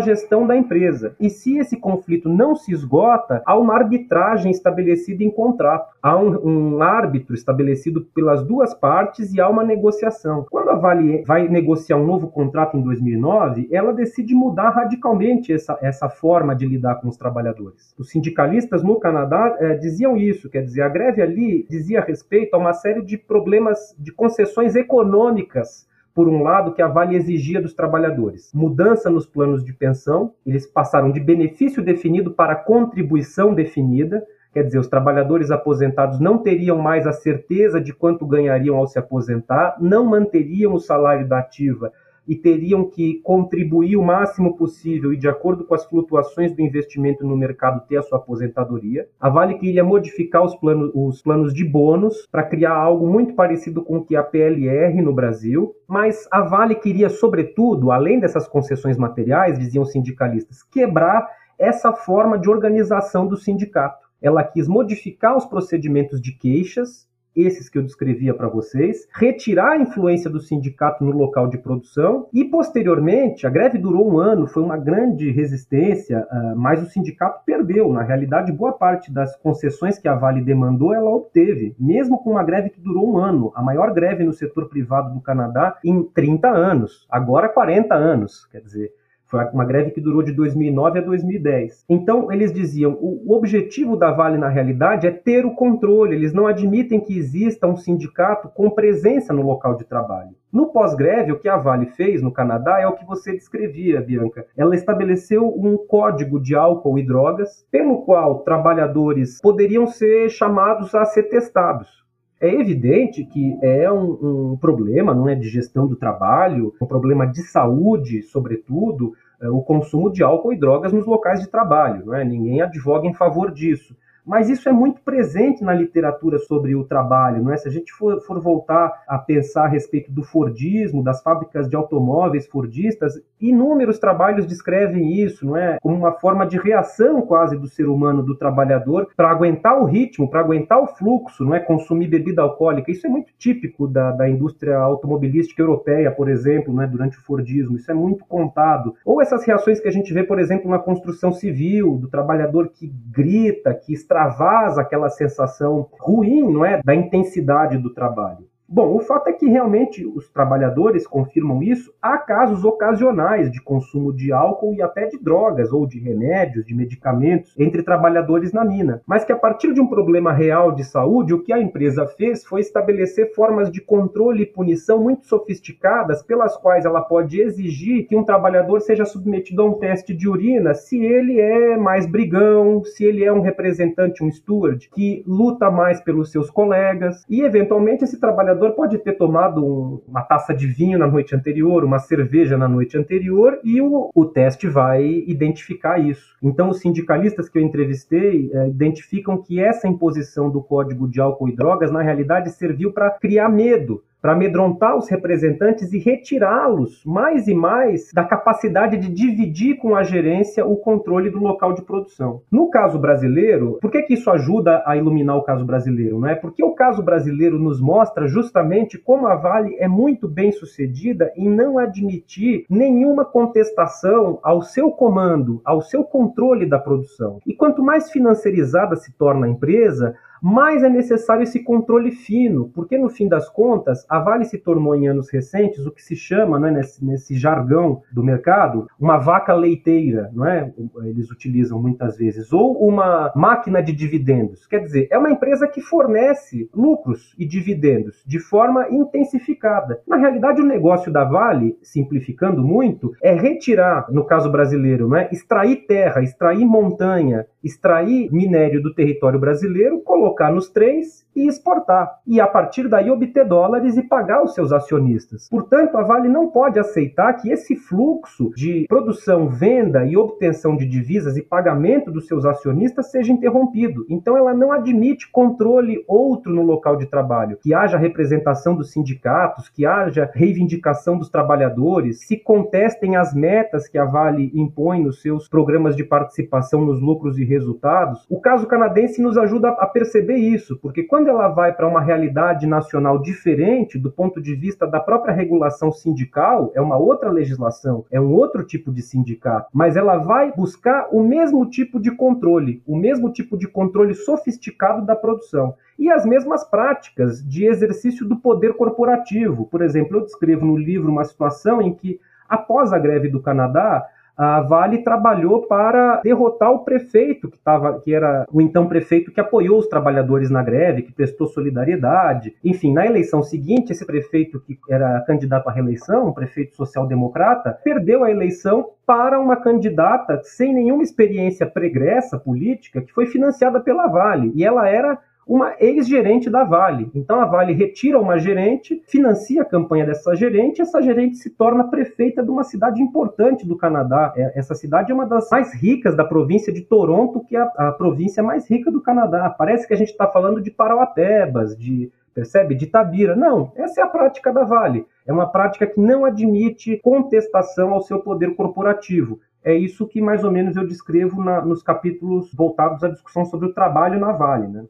gestão da empresa. E se esse conflito não se esgota, há uma arbitragem estabelecida em contrato. Há um, um árbitro estabelecido pelas duas partes e há uma negociação. Quando a Vale vai negociar um novo contrato em 2009, ela decide mudar radicalmente essa, essa forma de lidar com os trabalhadores. Os sindicalistas no Canadá é, diziam isso, quer dizer, a greve ali dizia respeito a uma série de problemas, de concessões econômicas por um lado, que a Vale exigia dos trabalhadores. Mudança nos planos de pensão, eles passaram de benefício definido para contribuição definida, quer dizer, os trabalhadores aposentados não teriam mais a certeza de quanto ganhariam ao se aposentar, não manteriam o salário da ativa e teriam que contribuir o máximo possível e, de acordo com as flutuações do investimento no mercado, ter a sua aposentadoria. A Vale queria modificar os planos, os planos de bônus para criar algo muito parecido com o que a PLR no Brasil, mas a Vale queria, sobretudo, além dessas concessões materiais, diziam sindicalistas, quebrar essa forma de organização do sindicato. Ela quis modificar os procedimentos de queixas esses que eu descrevia para vocês, retirar a influência do sindicato no local de produção e, posteriormente, a greve durou um ano, foi uma grande resistência, uh, mas o sindicato perdeu. Na realidade, boa parte das concessões que a Vale demandou, ela obteve, mesmo com uma greve que durou um ano, a maior greve no setor privado do Canadá em 30 anos, agora 40 anos, quer dizer. Foi uma greve que durou de 2009 a 2010. Então, eles diziam: o objetivo da Vale, na realidade, é ter o controle. Eles não admitem que exista um sindicato com presença no local de trabalho. No pós-greve, o que a Vale fez no Canadá é o que você descrevia, Bianca. Ela estabeleceu um código de álcool e drogas, pelo qual trabalhadores poderiam ser chamados a ser testados. É evidente que é um, um, problema, não é, de gestão do trabalho, um problema de saúde, sobretudo, é, o consumo de álcool e drogas nos locais de trabalho. Não é? Ninguém advoga em favor disso mas isso é muito presente na literatura sobre o trabalho, não é? Se a gente for, for, voltar a pensar a respeito do Fordismo, das fábricas de automóveis Fordistas, inúmeros trabalhos descrevem isso, não é? Como uma forma de reação quase do ser humano, do trabalhador, para aguentar o ritmo, para aguentar o fluxo, não é? Consumir bebida alcoólica. Isso é muito típico da, da indústria automobilística europeia, por exemplo, não é? Durante o Fordismo. Isso é muito contado. Ou essas reações que a gente vê, por exemplo, na construção civil, do trabalhador que grita, que extravasa aquela sensação ruim, não é, da intensidade do trabalho. Bom, o fato é que realmente os trabalhadores confirmam isso. Há casos ocasionais de consumo de álcool e até de drogas ou de remédios, de medicamentos entre trabalhadores na mina. Mas que a partir de um problema real de saúde, o que a empresa fez foi estabelecer formas de controle e punição muito sofisticadas pelas quais ela pode exigir que um trabalhador seja submetido a um teste de urina se ele é mais brigão, se ele é um representante, um steward, que luta mais pelos seus colegas e eventualmente esse trabalhador trabalhador pode ter tomado um, uma taça de vinho na noite anterior, uma cerveja na noite anterior, e o, o teste vai identificar isso. Então, os sindicalistas que eu entrevistei é, identificam que essa imposição do Código de Álcool e Drogas, na realidade, serviu para criar medo para amedrontar os representantes e retirá-los mais e mais da capacidade de dividir com a gerência o controle do local de produção. No caso brasileiro, por que, que isso ajuda a iluminar o caso brasileiro? Não é? Porque o caso brasileiro nos mostra justamente como a Vale é muito bem sucedida em não admitir nenhuma contestação ao seu comando, ao seu controle da produção. E quanto mais financiarizada se torna a empresa, mais é necessário esse controle fino, porque no fim das contas, a Vale se tornou em anos recentes o que se chama, né, nesse, nesse jargão do mercado, uma vaca leiteira, não é? Eles utilizam muitas vezes, ou uma máquina de dividendos. Quer dizer, é uma empresa que fornece lucros e dividendos de forma intensificada. Na realidade, o negócio da Vale, simplificando muito, é retirar, no caso brasileiro, não é? extrair terra, extrair montanha, extrair minério do território brasileiro, colocar nos trens e exportar. E a partir daí obter dólares e pagar os seus acionistas. Portanto, a Vale não pode aceitar que esse fluxo de produção, venda e obtenção de divisas e pagamento dos seus acionistas seja interrompido. Então, ela não admite controle outro no local de trabalho, que haja representação dos sindicatos, que haja reivindicação dos trabalhadores, se contestem as metas que a Vale impõe nos seus programas de participação nos lucros e resultados. O caso canadense nos ajuda a perceber isso, porque quando ela vai para uma realidade nacional diferente do ponto de vista da própria regulação sindical, é uma outra legislação, é um outro tipo de sindicato, mas ela vai buscar o mesmo tipo de controle, o mesmo tipo de controle sofisticado da produção e as mesmas práticas de exercício do poder corporativo. Por exemplo, eu descrevo no livro uma situação em que, após a greve do Canadá, a Vale trabalhou para derrotar o prefeito que estava, que era o então prefeito que apoiou os trabalhadores na greve, que prestou solidariedade. Enfim, na eleição seguinte, esse prefeito que era candidato à reeleição, um prefeito social-democrata, perdeu a eleição para uma candidata sem nenhuma experiência pregressa política, que foi financiada pela Vale. E ela era uma ex-gerente da Vale. Então a Vale retira uma gerente, financia a campanha dessa gerente, essa gerente se torna prefeita de uma cidade importante do Canadá. É, essa cidade é uma das mais ricas da província de Toronto, que é a, a província mais rica do Canadá. Parece que a gente está falando de Parauapebas, de percebe? De Tabira. Não, essa é a prática da Vale. É uma prática que não admite contestação ao seu poder corporativo. É isso que mais ou menos eu descrevo na, nos capítulos voltados à discussão sobre o trabalho na Vale, né?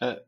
É,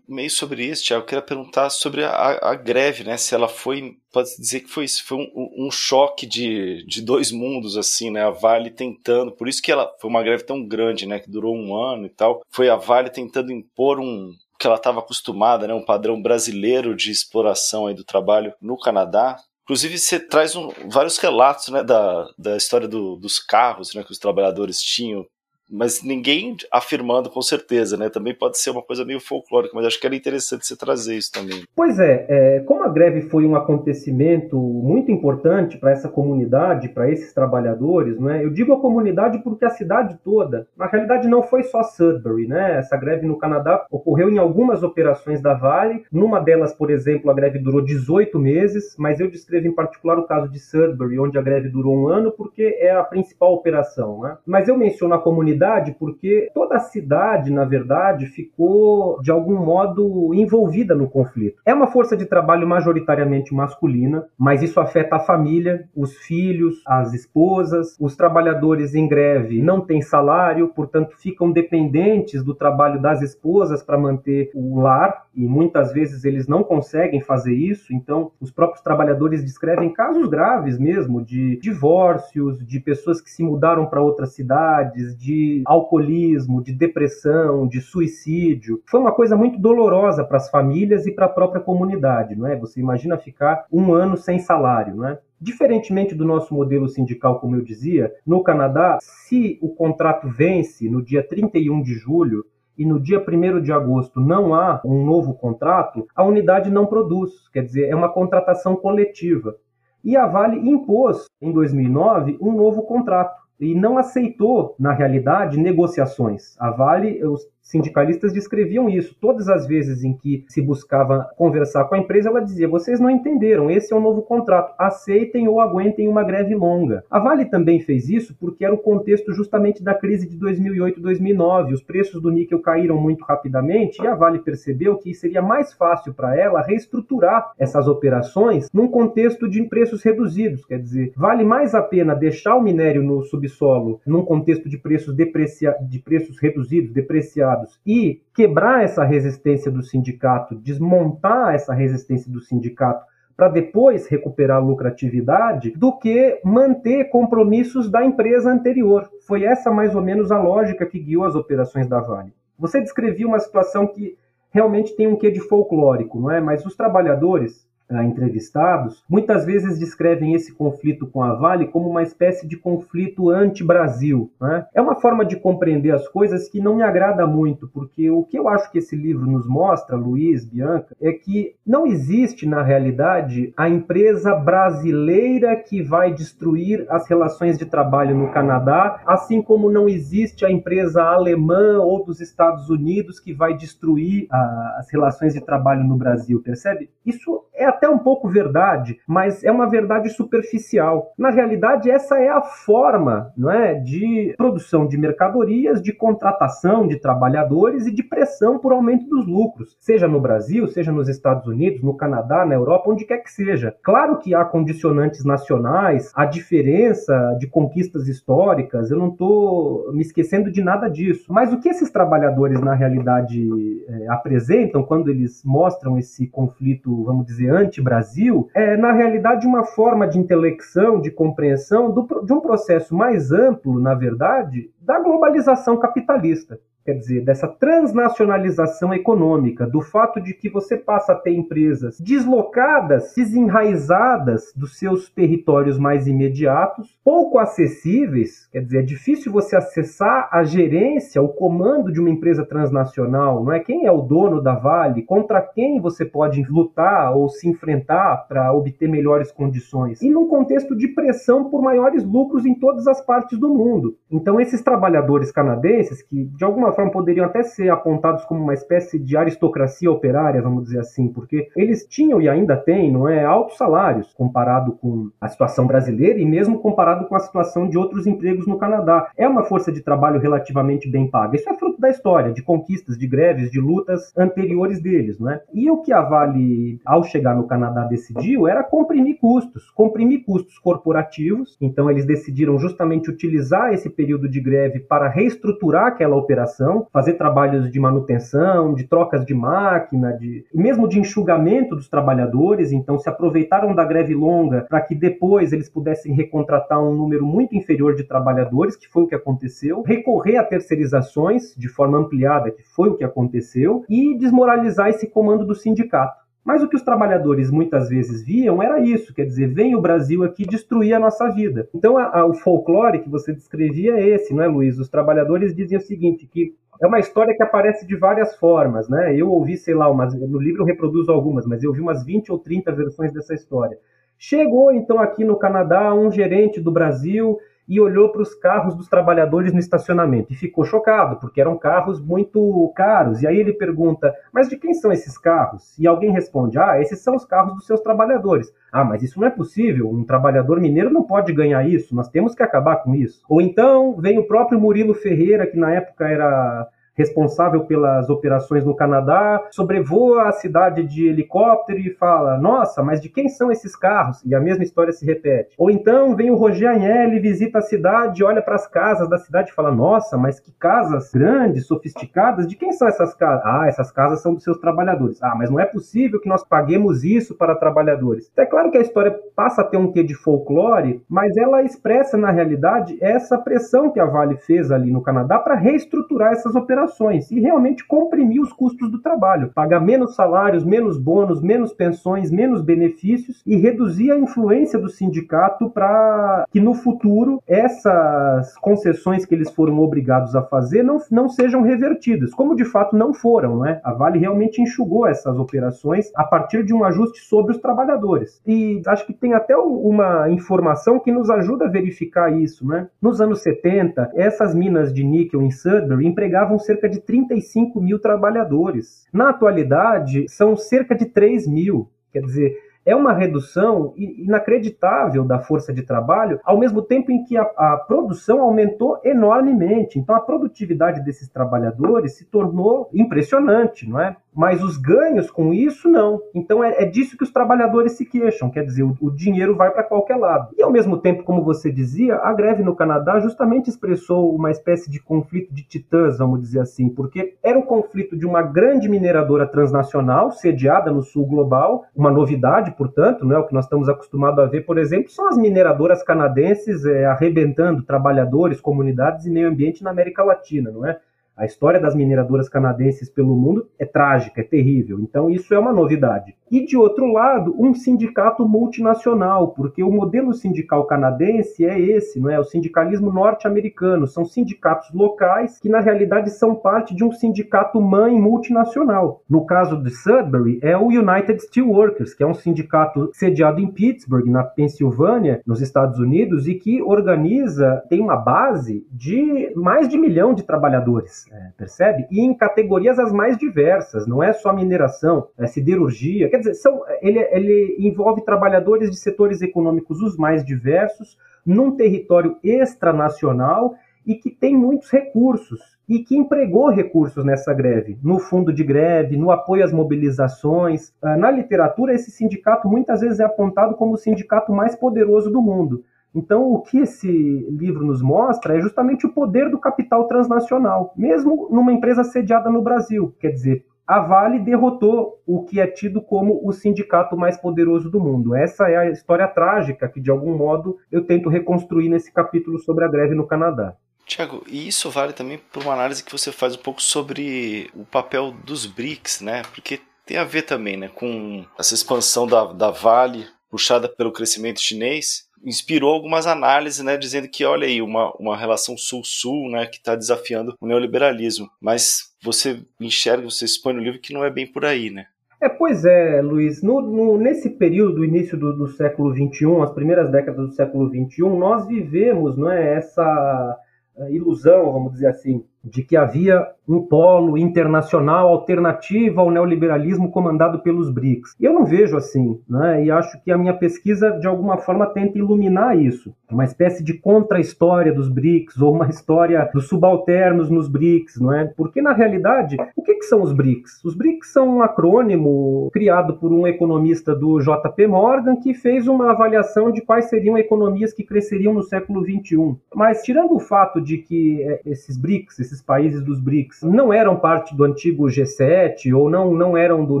meio sobre isso, Tiago, eu queria perguntar sobre a, a, greve, né? Se ela foi, pode dizer que foi, foi um, um, choque de, de dois mundos, assim, né? A Vale tentando, por isso que ela foi uma greve tão grande, né? Que durou um ano e tal. Foi a Vale tentando impor um que ela estava acostumada, né? Um padrão brasileiro de exploração aí do trabalho no Canadá. Inclusive, você traz um, vários relatos né, da, da história do, dos carros né, que os trabalhadores tinham mas ninguém afirmando com certeza, né? Também pode ser uma coisa meio folclórica, mas acho que era interessante você trazer isso também. Pois é, é como a greve foi um acontecimento muito importante para essa comunidade, para esses trabalhadores, né? Eu digo a comunidade porque a cidade toda, na realidade não foi só Sudbury, né? Essa greve no Canadá ocorreu em algumas operações da Vale, numa delas, por exemplo, a greve durou 18 meses, mas eu descrevo em particular o caso de Sudbury, onde a greve durou um ano, porque é a principal operação, né? Mas eu menciono a comunidade comunidade porque toda a cidade, na verdade, ficou de algum modo envolvida no conflito. É uma força de trabalho majoritariamente masculina, mas isso afeta a família, os filhos, as esposas, os trabalhadores em greve não têm salário, portanto ficam dependentes do trabalho das esposas para manter o lar e muitas vezes eles não conseguem fazer isso, então os próprios trabalhadores descrevem casos graves mesmo de divórcios, de pessoas que se mudaram para outras cidades, de alcoolismo, de depressão, de suicídio. Foi uma coisa muito dolorosa para as famílias e para a própria comunidade, não é? Você imagina ficar um ano sem salário, não é? Diferentemente do nosso modelo sindical, como eu dizia, no Canadá, se o contrato vence no dia 31 de julho, e no dia 1 de agosto não há um novo contrato, a unidade não produz. Quer dizer, é uma contratação coletiva. E a Vale impôs, em 2009, um novo contrato e não aceitou, na realidade, negociações. A Vale, os sindicalistas descreviam isso. Todas as vezes em que se buscava conversar com a empresa, ela dizia: vocês não entenderam, esse é o novo contrato, aceitem ou aguentem uma greve longa. A Vale também fez isso porque era o contexto justamente da crise de 2008-2009. Os preços do níquel caíram muito rapidamente e a Vale percebeu que seria mais fácil para ela reestruturar essas operações num contexto de preços reduzidos. Quer dizer, vale mais a pena deixar o minério no subsolo num contexto de preços, deprecia... de preços reduzidos, depreciados e quebrar essa resistência do sindicato, desmontar essa resistência do sindicato para depois recuperar lucratividade, do que manter compromissos da empresa anterior. Foi essa mais ou menos a lógica que guiou as operações da Vale. Você descrevia uma situação que realmente tem um quê de folclórico, não é? Mas os trabalhadores entrevistados, muitas vezes descrevem esse conflito com a Vale como uma espécie de conflito anti-Brasil. Né? É uma forma de compreender as coisas que não me agrada muito, porque o que eu acho que esse livro nos mostra, Luiz, Bianca, é que não existe na realidade a empresa brasileira que vai destruir as relações de trabalho no Canadá, assim como não existe a empresa alemã ou dos Estados Unidos que vai destruir a, as relações de trabalho no Brasil, percebe? Isso é até um pouco verdade, mas é uma verdade superficial. Na realidade, essa é a forma não é, de produção de mercadorias, de contratação de trabalhadores e de pressão por aumento dos lucros, seja no Brasil, seja nos Estados Unidos, no Canadá, na Europa, onde quer que seja. Claro que há condicionantes nacionais, há diferença de conquistas históricas, eu não estou me esquecendo de nada disso. Mas o que esses trabalhadores, na realidade, é, apresentam quando eles mostram esse conflito, vamos dizer, anti-Brasil, é na realidade uma forma de intelecção, de compreensão do, de um processo mais amplo, na verdade, da globalização capitalista quer dizer, dessa transnacionalização econômica, do fato de que você passa a ter empresas deslocadas, desenraizadas dos seus territórios mais imediatos, pouco acessíveis, quer dizer, é difícil você acessar a gerência, o comando de uma empresa transnacional, não é quem é o dono da Vale, contra quem você pode lutar ou se enfrentar para obter melhores condições. E num contexto de pressão por maiores lucros em todas as partes do mundo. Então esses trabalhadores canadenses que de alguma forma poderiam até ser apontados como uma espécie de aristocracia operária, vamos dizer assim, porque eles tinham e ainda têm, não é, altos salários comparado com a situação brasileira e mesmo comparado com a situação de outros empregos no Canadá. É uma força de trabalho relativamente bem paga. Isso é fruto da história, de conquistas, de greves, de lutas anteriores deles, não é? E o que a Vale, ao chegar no Canadá, decidiu era comprimir custos, comprimir custos corporativos. Então eles decidiram justamente utilizar esse período de greve para reestruturar aquela operação fazer trabalhos de manutenção, de trocas de máquina, de mesmo de enxugamento dos trabalhadores. Então, se aproveitaram da greve longa para que depois eles pudessem recontratar um número muito inferior de trabalhadores, que foi o que aconteceu, recorrer a terceirizações de forma ampliada, que foi o que aconteceu, e desmoralizar esse comando do sindicato. Mas o que os trabalhadores muitas vezes viam era isso, quer dizer, vem o Brasil aqui destruir a nossa vida. Então a, a, o folclore que você descrevia é esse, não é, Luiz? Os trabalhadores diziam o seguinte, que é uma história que aparece de várias formas, né? Eu ouvi, sei lá, umas, no livro eu reproduzo algumas, mas eu vi umas 20 ou 30 versões dessa história. Chegou então aqui no Canadá um gerente do Brasil e olhou para os carros dos trabalhadores no estacionamento e ficou chocado, porque eram carros muito caros. E aí ele pergunta: Mas de quem são esses carros? E alguém responde: Ah, esses são os carros dos seus trabalhadores. Ah, mas isso não é possível. Um trabalhador mineiro não pode ganhar isso. Nós temos que acabar com isso. Ou então vem o próprio Murilo Ferreira, que na época era responsável pelas operações no Canadá, sobrevoa a cidade de helicóptero e fala: Nossa, mas de quem são esses carros? E a mesma história se repete. Ou então vem o Roger Agnelli, visita a cidade, olha para as casas da cidade e fala: Nossa, mas que casas grandes, sofisticadas, de quem são essas casas? Ah, essas casas são dos seus trabalhadores. Ah, mas não é possível que nós paguemos isso para trabalhadores. É claro que a história passa a ter um quê de folclore, mas ela expressa na realidade essa pressão que a Vale fez ali no Canadá para reestruturar essas operações remunerações e realmente comprimir os custos do trabalho, pagar menos salários, menos bônus, menos pensões, menos benefícios e reduzir a influência do sindicato para que no futuro essas concessões que eles foram obrigados a fazer não, não sejam revertidas, como de fato não foram, né? A Vale realmente enxugou essas operações a partir de um ajuste sobre os trabalhadores. E acho que tem até uma informação que nos ajuda a verificar isso, né? Nos anos 70, essas minas de níquel em Sudbury empregavam cerca cerca de 35 mil trabalhadores. Na atualidade, são cerca de 3 mil. Quer dizer, é uma redução inacreditável da força de trabalho, ao mesmo tempo em que a, a, produção aumentou enormemente. Então, a produtividade desses trabalhadores se tornou impressionante, não é? Mas os ganhos com isso não. Então é, é disso que os trabalhadores se queixam, quer dizer, o, o dinheiro vai para qualquer lado. E ao mesmo tempo, como você dizia, a greve no Canadá justamente expressou uma espécie de conflito de titãs, vamos dizer assim, porque era o um conflito de uma grande mineradora transnacional sediada no sul global, uma novidade, portanto, não é o que nós estamos acostumados a ver, por exemplo, são as mineradoras canadenses é, arrebentando trabalhadores, comunidades e meio ambiente na América Latina, não é? A história das mineradoras canadenses pelo mundo é trágica, é terrível. Então, isso é uma novidade. E, de outro lado, um sindicato multinacional, porque o modelo sindical canadense é esse, não é? O sindicalismo norte-americano. São sindicatos locais que, na realidade, são parte de um sindicato mãe multinacional. No caso de Sudbury, é o United Steelworkers, que é um sindicato sediado em Pittsburgh, na Pensilvânia, nos Estados Unidos, e que organiza, tem uma base de mais de um milhão de trabalhadores é, percebe? E em categorias as mais diversas, não é só mineração, é siderurgia, quer dizer, são, ele, ele envolve trabalhadores de setores econômicos os mais diversos, num território extranacional e que tem muitos recursos e que empregou recursos nessa greve, no fundo de greve, no apoio às mobilizações. Ah, na literatura, esse sindicato muitas vezes é apontado como o sindicato mais poderoso do mundo. Então, o que esse livro nos mostra é justamente o poder do capital transnacional, mesmo numa empresa sediada no Brasil. Quer dizer, a Vale derrotou o que é tido como o sindicato mais poderoso do mundo. Essa é a história trágica que, de algum modo, eu tento reconstruir nesse capítulo sobre a greve no Canadá. Tiago, e isso vale também por uma análise que você faz um pouco sobre o papel dos BRICS, né? Porque tem a ver também né, com essa expansão da, da Vale, puxada pelo crescimento chinês, inspirou algumas análises, né, dizendo que, olha aí, uma, uma relação sul-sul, né, que está desafiando o neoliberalismo. Mas você enxerga, você expõe no livro que não é bem por aí, né? É, pois é, Luiz. No, no, nesse período, início do, do, século XXI, as primeiras décadas do século XXI, nós vivemos não é, essa eh, ilusão, vamos dizer assim, de que havia um polo internacional alternativo ao neoliberalismo comandado pelos BRICS. Eu não vejo assim, né? e acho que a minha pesquisa, de alguma forma, tenta iluminar isso. Uma espécie de contra-história dos BRICS, ou uma história dos subalternos nos BRICS, não é? Porque, na realidade, o que, que são os BRICS? Os BRICS são um acrônimo criado por um economista do JP Morgan que fez uma avaliação de quais seriam economias que cresceriam no século XXI. Mas, tirando o fato de que eh, esses BRICS, esses países dos BRICS, não eram parte do antigo G7 ou não, não eram do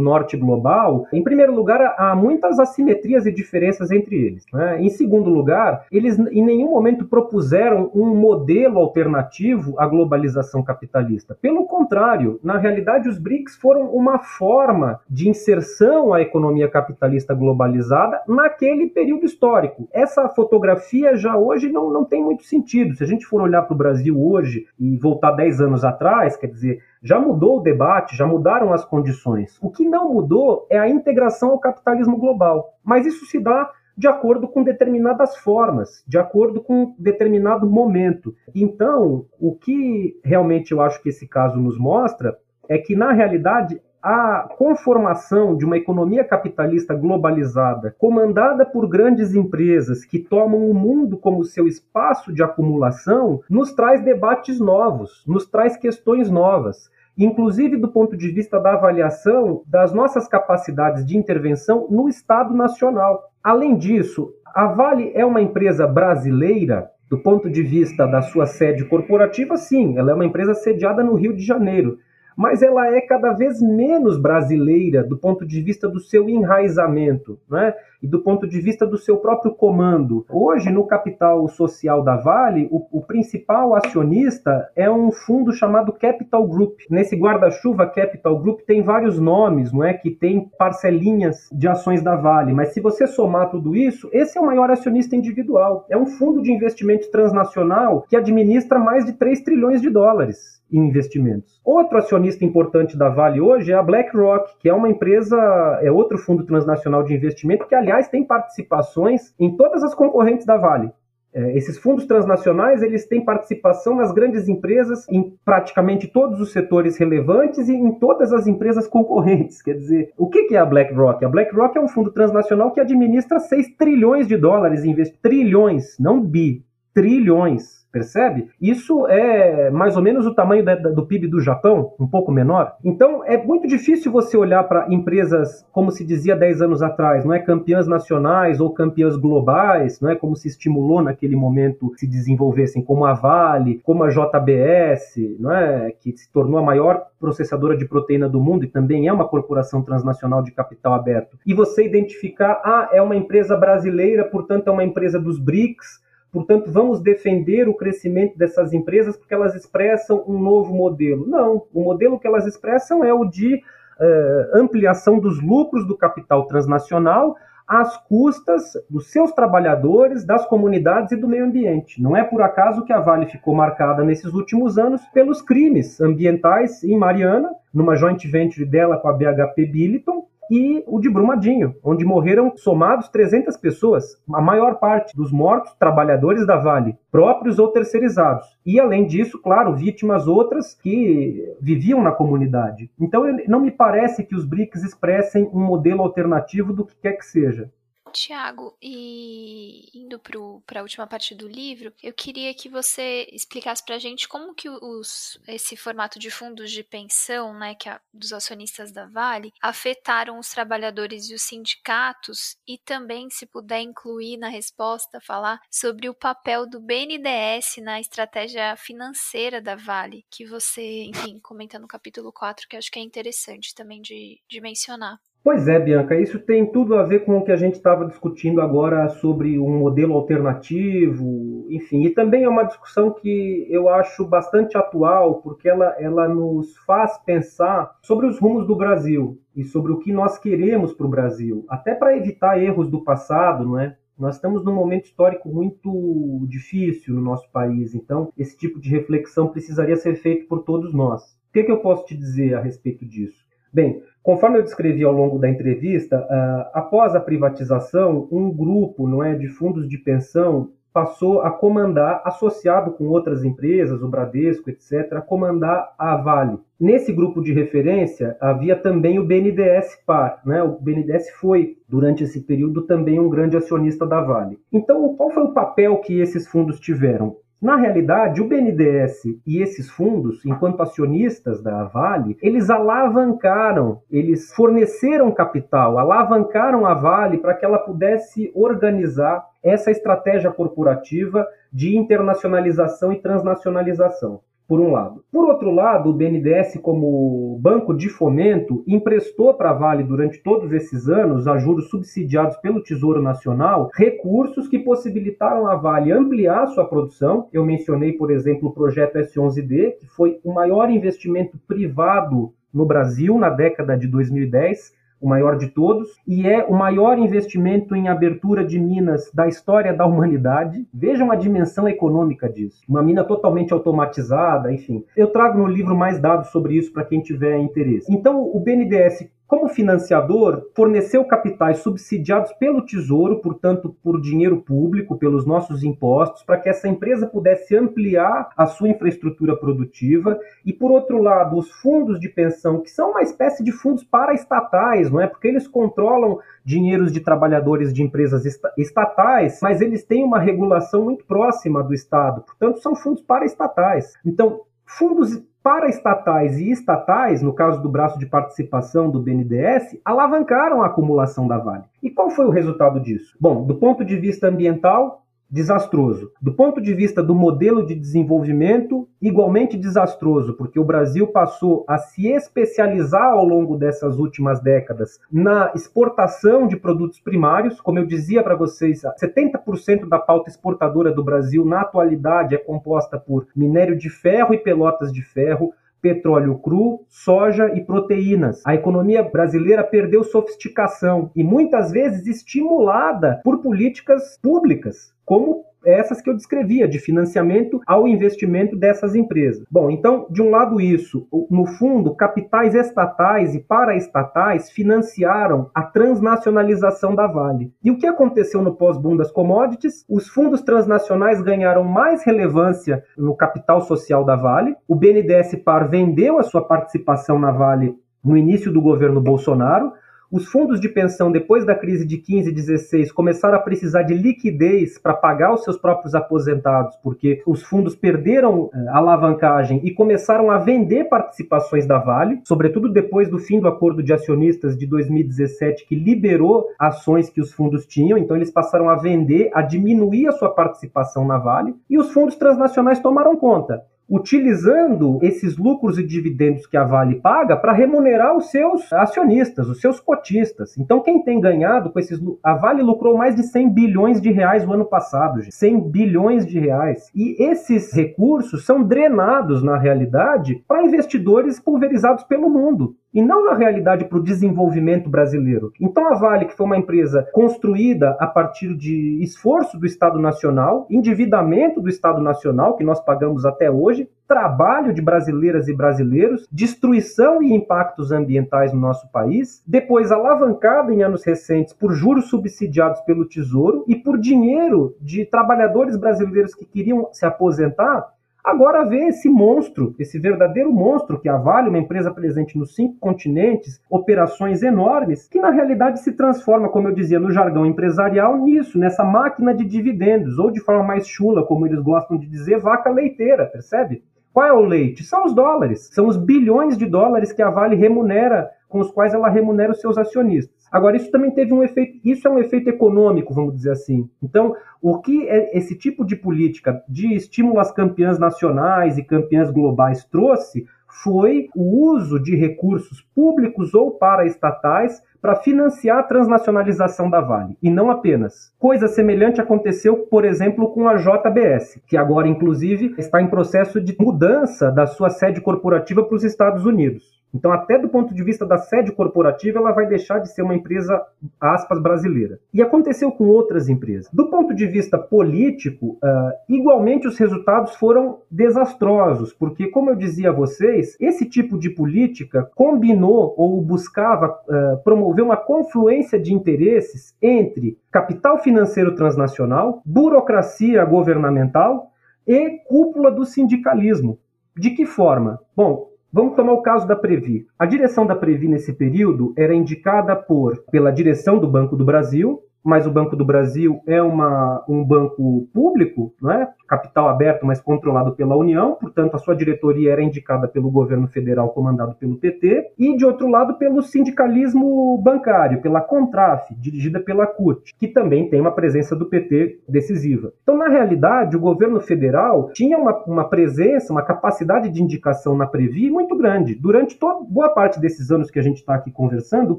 norte global, em primeiro lugar, há muitas assimetrias e diferenças entre eles. Né? Em segundo lugar, eles em nenhum momento propuseram um modelo alternativo à globalização capitalista. Pelo contrário, na realidade, os BRICS foram uma forma de inserção à economia capitalista globalizada naquele período histórico. Essa fotografia já hoje não, não tem muito sentido. Se a gente for olhar para o Brasil hoje e voltar 10 anos atrás, quer dizer, já mudou o debate, já mudaram as condições. O que não mudou é a integração ao capitalismo global. Mas isso se dá de acordo com determinadas formas, de acordo com determinado momento. Então, o que realmente eu acho que esse caso nos mostra é que, na realidade, a conformação de uma economia capitalista globalizada, comandada por grandes empresas que tomam o mundo como seu espaço de acumulação, nos traz debates novos, nos traz questões novas inclusive do ponto de vista da avaliação das nossas capacidades de intervenção no Estado Nacional. Além disso, a Vale é uma empresa brasileira do ponto de vista da sua sede corporativa, sim, ela é uma empresa sediada no Rio de Janeiro mas ela é cada vez menos brasileira do ponto de vista do seu enraizamento né? e do ponto de vista do seu próprio comando. Hoje, no capital social da Vale, o, o principal acionista é um fundo chamado Capital Group. Nesse guarda-chuva Capital Group tem vários nomes, não é, que tem parcelinhas de ações da Vale, mas se você somar tudo isso, esse é o maior acionista individual. É um fundo de investimento transnacional que administra mais de 3 trilhões de dólares em investimentos. Outro acionista importante da Vale hoje é a BlackRock, que é uma empresa, é outro fundo transnacional de investimento que, aliás, tem participações em todas as concorrentes da Vale. É, esses fundos transnacionais eles têm participação nas grandes empresas em praticamente todos os setores relevantes e em todas as empresas concorrentes. Quer dizer, o que é a BlackRock? A BlackRock é um fundo transnacional que administra 6 trilhões de dólares, investe trilhões, não bi, trilhões Percebe? Isso é mais ou menos o tamanho da, do PIB do Japão, um pouco menor. Então é muito difícil você olhar para empresas, como se dizia 10 anos atrás, não é campeãs nacionais ou campeãs globais, não é como se estimulou naquele momento se desenvolvessem, como a Vale, como a JBS, não é que se tornou a maior processadora de proteína do mundo e também é uma corporação transnacional de capital aberto. E você identificar, ah, é uma empresa brasileira, portanto é uma empresa dos BRICS, portanto, vamos defender o crescimento dessas empresas porque elas expressam um novo modelo. Não, o modelo que elas expressam é o de uh, ampliação dos lucros do capital transnacional às custas dos seus trabalhadores, das comunidades e do meio ambiente. Não é por acaso que a Vale ficou marcada nesses últimos anos pelos crimes ambientais em Mariana, numa joint venture dela com a BHP Billiton, e o de Brumadinho, onde morreram somados 300 pessoas, a maior parte dos mortos trabalhadores da Vale, próprios ou terceirizados. E além disso, claro, vítimas outras que viviam na comunidade. Então não me parece que os BRICS expressem um modelo alternativo do que quer que seja. Tiago, e indo para a última parte do livro, eu queria que você explicasse para a gente como que os, esse formato de fundos de pensão, né, que a, dos acionistas da Vale, afetaram os trabalhadores e os sindicatos, e também, se puder incluir na resposta, falar sobre o papel do BNDES na estratégia financeira da Vale, que você, enfim, comenta no capítulo 4, que acho que é interessante também de, de mencionar. Pois é, Bianca, isso tem tudo a ver com o que a gente estava discutindo agora sobre um modelo alternativo, enfim, e também é uma discussão que eu acho bastante atual, porque ela, ela nos faz pensar sobre os rumos do Brasil e sobre o que nós queremos para o Brasil, até para evitar erros do passado, não é? Nós estamos num momento histórico muito difícil no nosso país, então esse tipo de reflexão precisaria ser feito por todos nós. O que, é que eu posso te dizer a respeito disso? Bem, Conforme eu descrevi ao longo da entrevista, uh, após a privatização, um grupo não é, de fundos de pensão passou a comandar, associado com outras empresas, o Bradesco, etc., a comandar a Vale. Nesse grupo de referência havia também o BNDES Par. Né? O BNDES foi, durante esse período, também um grande acionista da Vale. Então, qual foi o papel que esses fundos tiveram? Na realidade, o BNDES e esses fundos, enquanto acionistas da Vale, eles alavancaram, eles forneceram capital, alavancaram a Vale para que ela pudesse organizar essa estratégia corporativa de internacionalização e transnacionalização por um lado. Por outro lado, o BNDES, como banco de fomento, emprestou para a Vale durante todos esses anos, a juros subsidiados pelo Tesouro Nacional, recursos que possibilitaram a Vale ampliar sua produção. Eu mencionei, por exemplo, o projeto S11D, que foi o maior investimento privado no Brasil na década de 2010 o maior de todos, e é o maior investimento em abertura de minas da história da humanidade. Vejam a dimensão econômica disso. Uma mina totalmente automatizada, enfim. Eu trago no livro mais dados sobre isso para quem tiver interesse. Então, o BNDES como financiador, forneceu capitais subsidiados pelo Tesouro, portanto, por dinheiro público, pelos nossos impostos, para que essa empresa pudesse ampliar a sua infraestrutura produtiva. E, por outro lado, os fundos de pensão, que são uma espécie de fundos paraestatais, não é? Porque eles controlam dinheiros de trabalhadores de empresas estatais, mas eles têm uma regulação muito próxima do Estado. Portanto, são fundos paraestatais. Então, fundos paraestatais e estatais, no caso do braço de participação do BNDES, alavancaram a acumulação da Vale. E qual foi o resultado disso? Bom, do ponto de vista ambiental, desastroso. Do ponto de vista do modelo de desenvolvimento, igualmente desastroso, porque o Brasil passou a se especializar ao longo dessas últimas décadas na exportação de produtos primários. Como eu dizia para vocês, 70% da pauta exportadora do Brasil na atualidade é composta por minério de ferro e pelotas de ferro, petróleo cru, soja e proteínas. A economia brasileira perdeu sofisticação e muitas vezes estimulada por políticas públicas, como essas que eu descrevia, de financiamento ao investimento dessas empresas. Bom, então, de um lado isso, no fundo, capitais estatais e paraestatais financiaram a transnacionalização da Vale. E o que aconteceu no pós-boom das commodities? Os fundos transnacionais ganharam mais relevância no capital social da Vale. O BNDES Par vendeu a sua participação na Vale no início do governo Bolsonaro, os fundos de pensão, depois da crise de 15 e 16, começaram a precisar de liquidez para pagar os seus próprios aposentados, porque os fundos perderam a eh, alavancagem e começaram a vender participações da Vale, sobretudo depois do fim do acordo de acionistas de 2017, que liberou ações que os fundos tinham. Então, eles passaram a vender, a diminuir a sua participação na Vale, e os fundos transnacionais tomaram conta. Utilizando esses lucros e dividendos que a Vale paga para remunerar os seus acionistas, os seus cotistas. Então, quem tem ganhado com esses. A Vale lucrou mais de 100 bilhões de reais no ano passado, gente. 100 bilhões de reais. E esses recursos são drenados, na realidade, para investidores pulverizados pelo mundo e não na realidade para o desenvolvimento brasileiro. Então a Vale, que foi uma empresa construída a partir de esforço do Estado Nacional, endividamento do Estado Nacional, que nós pagamos até hoje, trabalho de brasileiras e brasileiros, destruição e impactos ambientais no nosso país, depois alavancada em anos recentes por juros subsidiados pelo Tesouro e por dinheiro de trabalhadores brasileiros que queriam se aposentar Agora vê esse monstro, esse verdadeiro monstro que a Vale, uma empresa presente nos cinco continentes, operações enormes, que na realidade se transforma, como eu dizia no jargão empresarial, nisso, nessa máquina de dividendos, ou de forma mais chula, como eles gostam de dizer, vaca leiteira, percebe? Qual é o leite? São os dólares, são os bilhões de dólares que a Vale remunera, com os quais ela remunera os seus acionistas. Agora, isso também teve um efeito, isso é um efeito econômico, vamos dizer assim. Então, o que é esse tipo de política de estímulo às campeãs nacionais e campeãs globais trouxe foi o uso de recursos públicos ou paraestatais para financiar a transnacionalização da Vale, e não apenas. Coisa semelhante aconteceu, por exemplo, com a JBS, que agora, inclusive, está em processo de mudança da sua sede corporativa para os Estados Unidos. Então, até do ponto de vista da sede corporativa, ela vai deixar de ser uma empresa, aspas, brasileira. E aconteceu com outras empresas. Do ponto de vista político, uh, igualmente os resultados foram desastrosos, porque, como eu dizia a vocês, esse tipo de política combinou ou buscava uh, promover uma confluência de interesses entre capital financeiro transnacional, burocracia governamental e cúpula do sindicalismo. De que forma? Bom, Vamos tomar o caso da Previ. A direção da Previ nesse período era indicada por pela direção do Banco do Brasil, mas o Banco do Brasil é uma, um banco público, não é? capital aberto, mas controlado pela União, portanto, a sua diretoria era indicada pelo governo federal, comandado pelo PT, e, de outro lado, pelo sindicalismo bancário, pela Contraf, dirigida pela CUT, que também tem uma presença do PT decisiva. Então, na realidade, o governo federal tinha uma, uma presença, uma capacidade de indicação na Previ muito grande. Durante toda, boa parte desses anos que a gente está aqui conversando, o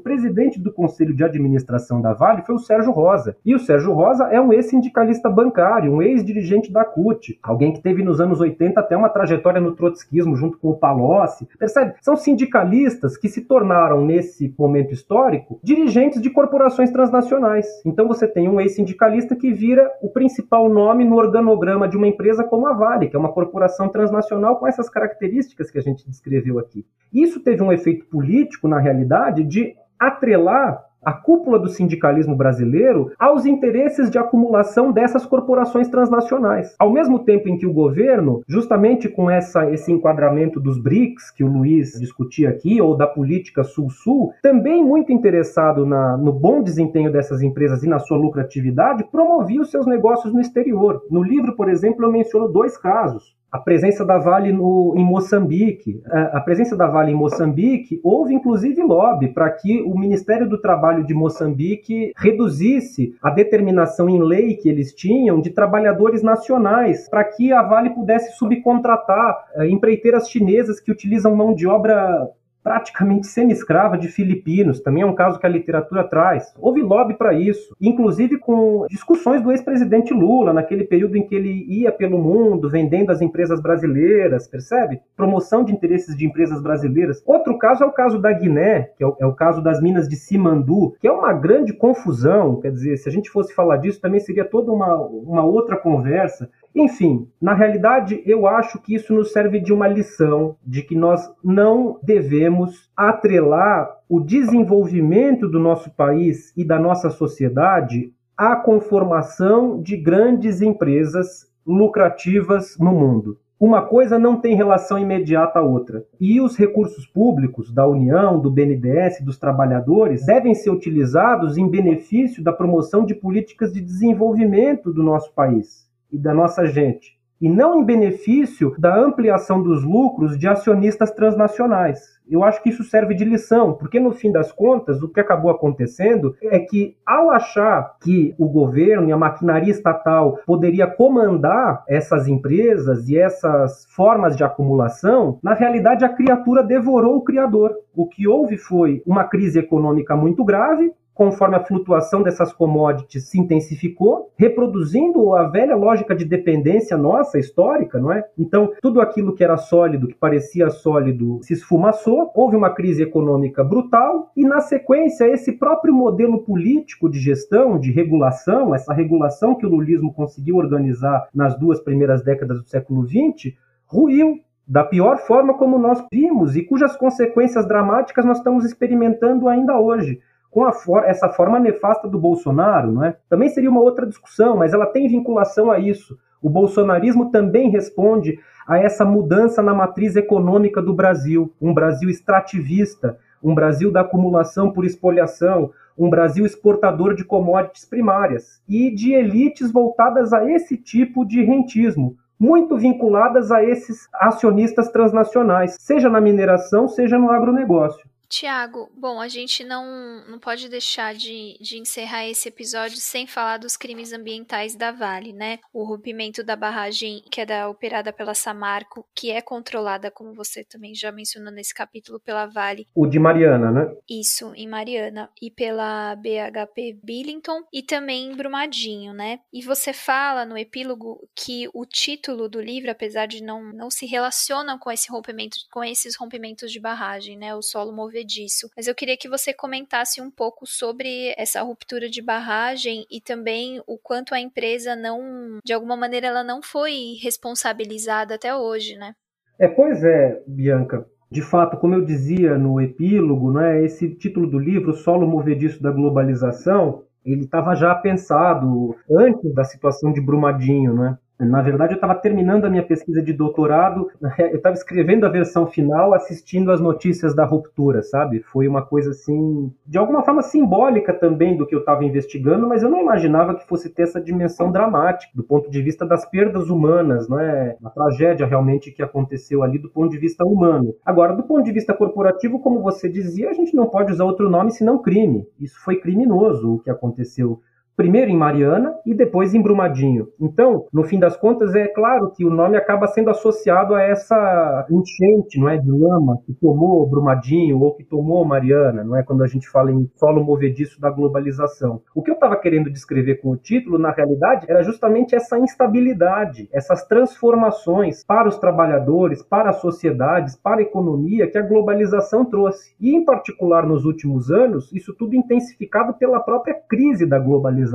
presidente do Conselho de Administração da Vale foi o Sérgio Rosa. E o Sérgio Rosa é um ex-sindicalista bancário, um ex-dirigente da CUT, alguém que teve nos anos 80 até uma trajetória no trotskismo junto com o Palocci. Percebe? São sindicalistas que se tornaram, nesse momento histórico, dirigentes de corporações transnacionais. Então você tem um ex-sindicalista que vira o principal nome no organograma de uma empresa como a Vale, que é uma corporação transnacional com essas características que a gente descreveu aqui. Isso teve um efeito político, na realidade, de atrelar a cúpula do sindicalismo brasileiro aos interesses de acumulação dessas corporações transnacionais. Ao mesmo tempo em que o governo, justamente com essa, esse enquadramento dos BRICS que o Luiz discutia aqui, ou da política Sul-Sul, também muito interessado na, no bom desempenho dessas empresas e na sua lucratividade, promovia os seus negócios no exterior. No livro, por exemplo, eu menciono dois casos a presença da Vale no, em Moçambique. A, a, presença da Vale em Moçambique houve inclusive lobby para que o Ministério do Trabalho de Moçambique reduzisse a determinação em lei que eles tinham de trabalhadores nacionais, para que a Vale pudesse subcontratar uh, empreiteiras chinesas que utilizam mão de obra praticamente semi-escrava de filipinos, também é um caso que a literatura traz. Houve lobby para isso, inclusive com discussões do ex-presidente Lula, naquele período em que ele ia pelo mundo vendendo as empresas brasileiras, percebe? Promoção de interesses de empresas brasileiras. Outro caso é o caso da Guiné, que é o, é o caso das minas de Simandu, que é uma grande confusão, quer dizer, se a gente fosse falar disso também seria toda uma, uma outra conversa. Enfim, na realidade, eu acho que isso nos serve de uma lição de que nós não devemos atrelar o desenvolvimento do nosso país e da nossa sociedade à conformação de grandes empresas lucrativas no mundo. Uma coisa não tem relação imediata à outra. E os recursos públicos da União, do BNDES, dos trabalhadores, devem ser utilizados em benefício da promoção de políticas de desenvolvimento do nosso país e da nossa gente. e não em benefício da ampliação dos lucros de acionistas transnacionais. Eu acho que isso serve de lição, porque no fim das contas, o que acabou acontecendo é que, ao achar que o governo e a maquinaria estatal poderia comandar essas empresas e essas formas de acumulação, na realidade a criatura devorou o criador. O que houve foi uma crise econômica muito grave, conforme a flutuação dessas commodities se intensificou, reproduzindo a velha lógica de dependência nossa, histórica, não é? Então, tudo aquilo que era sólido, que parecia sólido, se esfumaçou, houve uma crise econômica brutal, e na sequência, esse próprio modelo político de gestão, de regulação, essa regulação que o lulismo conseguiu organizar nas duas primeiras décadas do século XX, ruiu da pior forma como nós vimos e cujas consequências dramáticas nós estamos experimentando ainda hoje com for essa forma nefasta do Bolsonaro, não é? Também seria uma outra discussão, mas ela tem vinculação a isso. O bolsonarismo também responde a essa mudança na matriz econômica do Brasil, um Brasil extrativista, um Brasil da acumulação por espoliação, um Brasil exportador de commodities primárias e de elites voltadas a esse tipo de rentismo, muito vinculadas a esses acionistas transnacionais, seja na mineração, seja no agronegócio. Tiago, bom, a gente não, não pode deixar de, de encerrar esse episódio sem falar dos crimes ambientais da Vale, né? O rompimento da barragem que é da, operada pela Samarco, que é controlada, como você também já mencionou nesse capítulo, pela Vale. O de Mariana, né? Isso, em Mariana. E pela BHP Billington e também em Brumadinho, né? E você fala no epílogo que o título do livro, apesar de não, não se relaciona com esse rompimento, com esses rompimentos de barragem, né? O solo movido disso. Mas eu queria que você comentasse um pouco sobre essa ruptura de barragem e também o quanto a empresa não, de alguma maneira, ela não foi responsabilizada até hoje, né? É, pois é, Bianca. De fato, como eu dizia no epílogo, né, esse título do livro, Solo Movediço da Globalização, ele estava já pensado antes da situação de Brumadinho, né? Na verdade, eu estava terminando a minha pesquisa de doutorado, eu estava escrevendo a versão final, assistindo as notícias da ruptura, sabe? Foi uma coisa assim, de alguma forma simbólica também do que eu estava investigando, mas eu não imaginava que fosse ter essa dimensão dramática, do ponto de vista das perdas humanas, não é? A tragédia realmente que aconteceu ali do ponto de vista humano. Agora, do ponto de vista corporativo, como você dizia, a gente não pode usar outro nome senão crime. Isso foi criminoso o que aconteceu primeiro em Mariana e depois em Brumadinho. Então, no fim das contas, é claro que o nome acaba sendo associado a essa enchente, não é, de lama que tomou Brumadinho ou que tomou Mariana, não é, quando a gente fala em solo movediço da globalização. O que eu estava querendo descrever com o título, na realidade, era justamente essa instabilidade, essas transformações para os trabalhadores, para as sociedades, para a economia que a globalização trouxe. E, em particular, nos últimos anos, isso tudo intensificado pela própria crise da globalização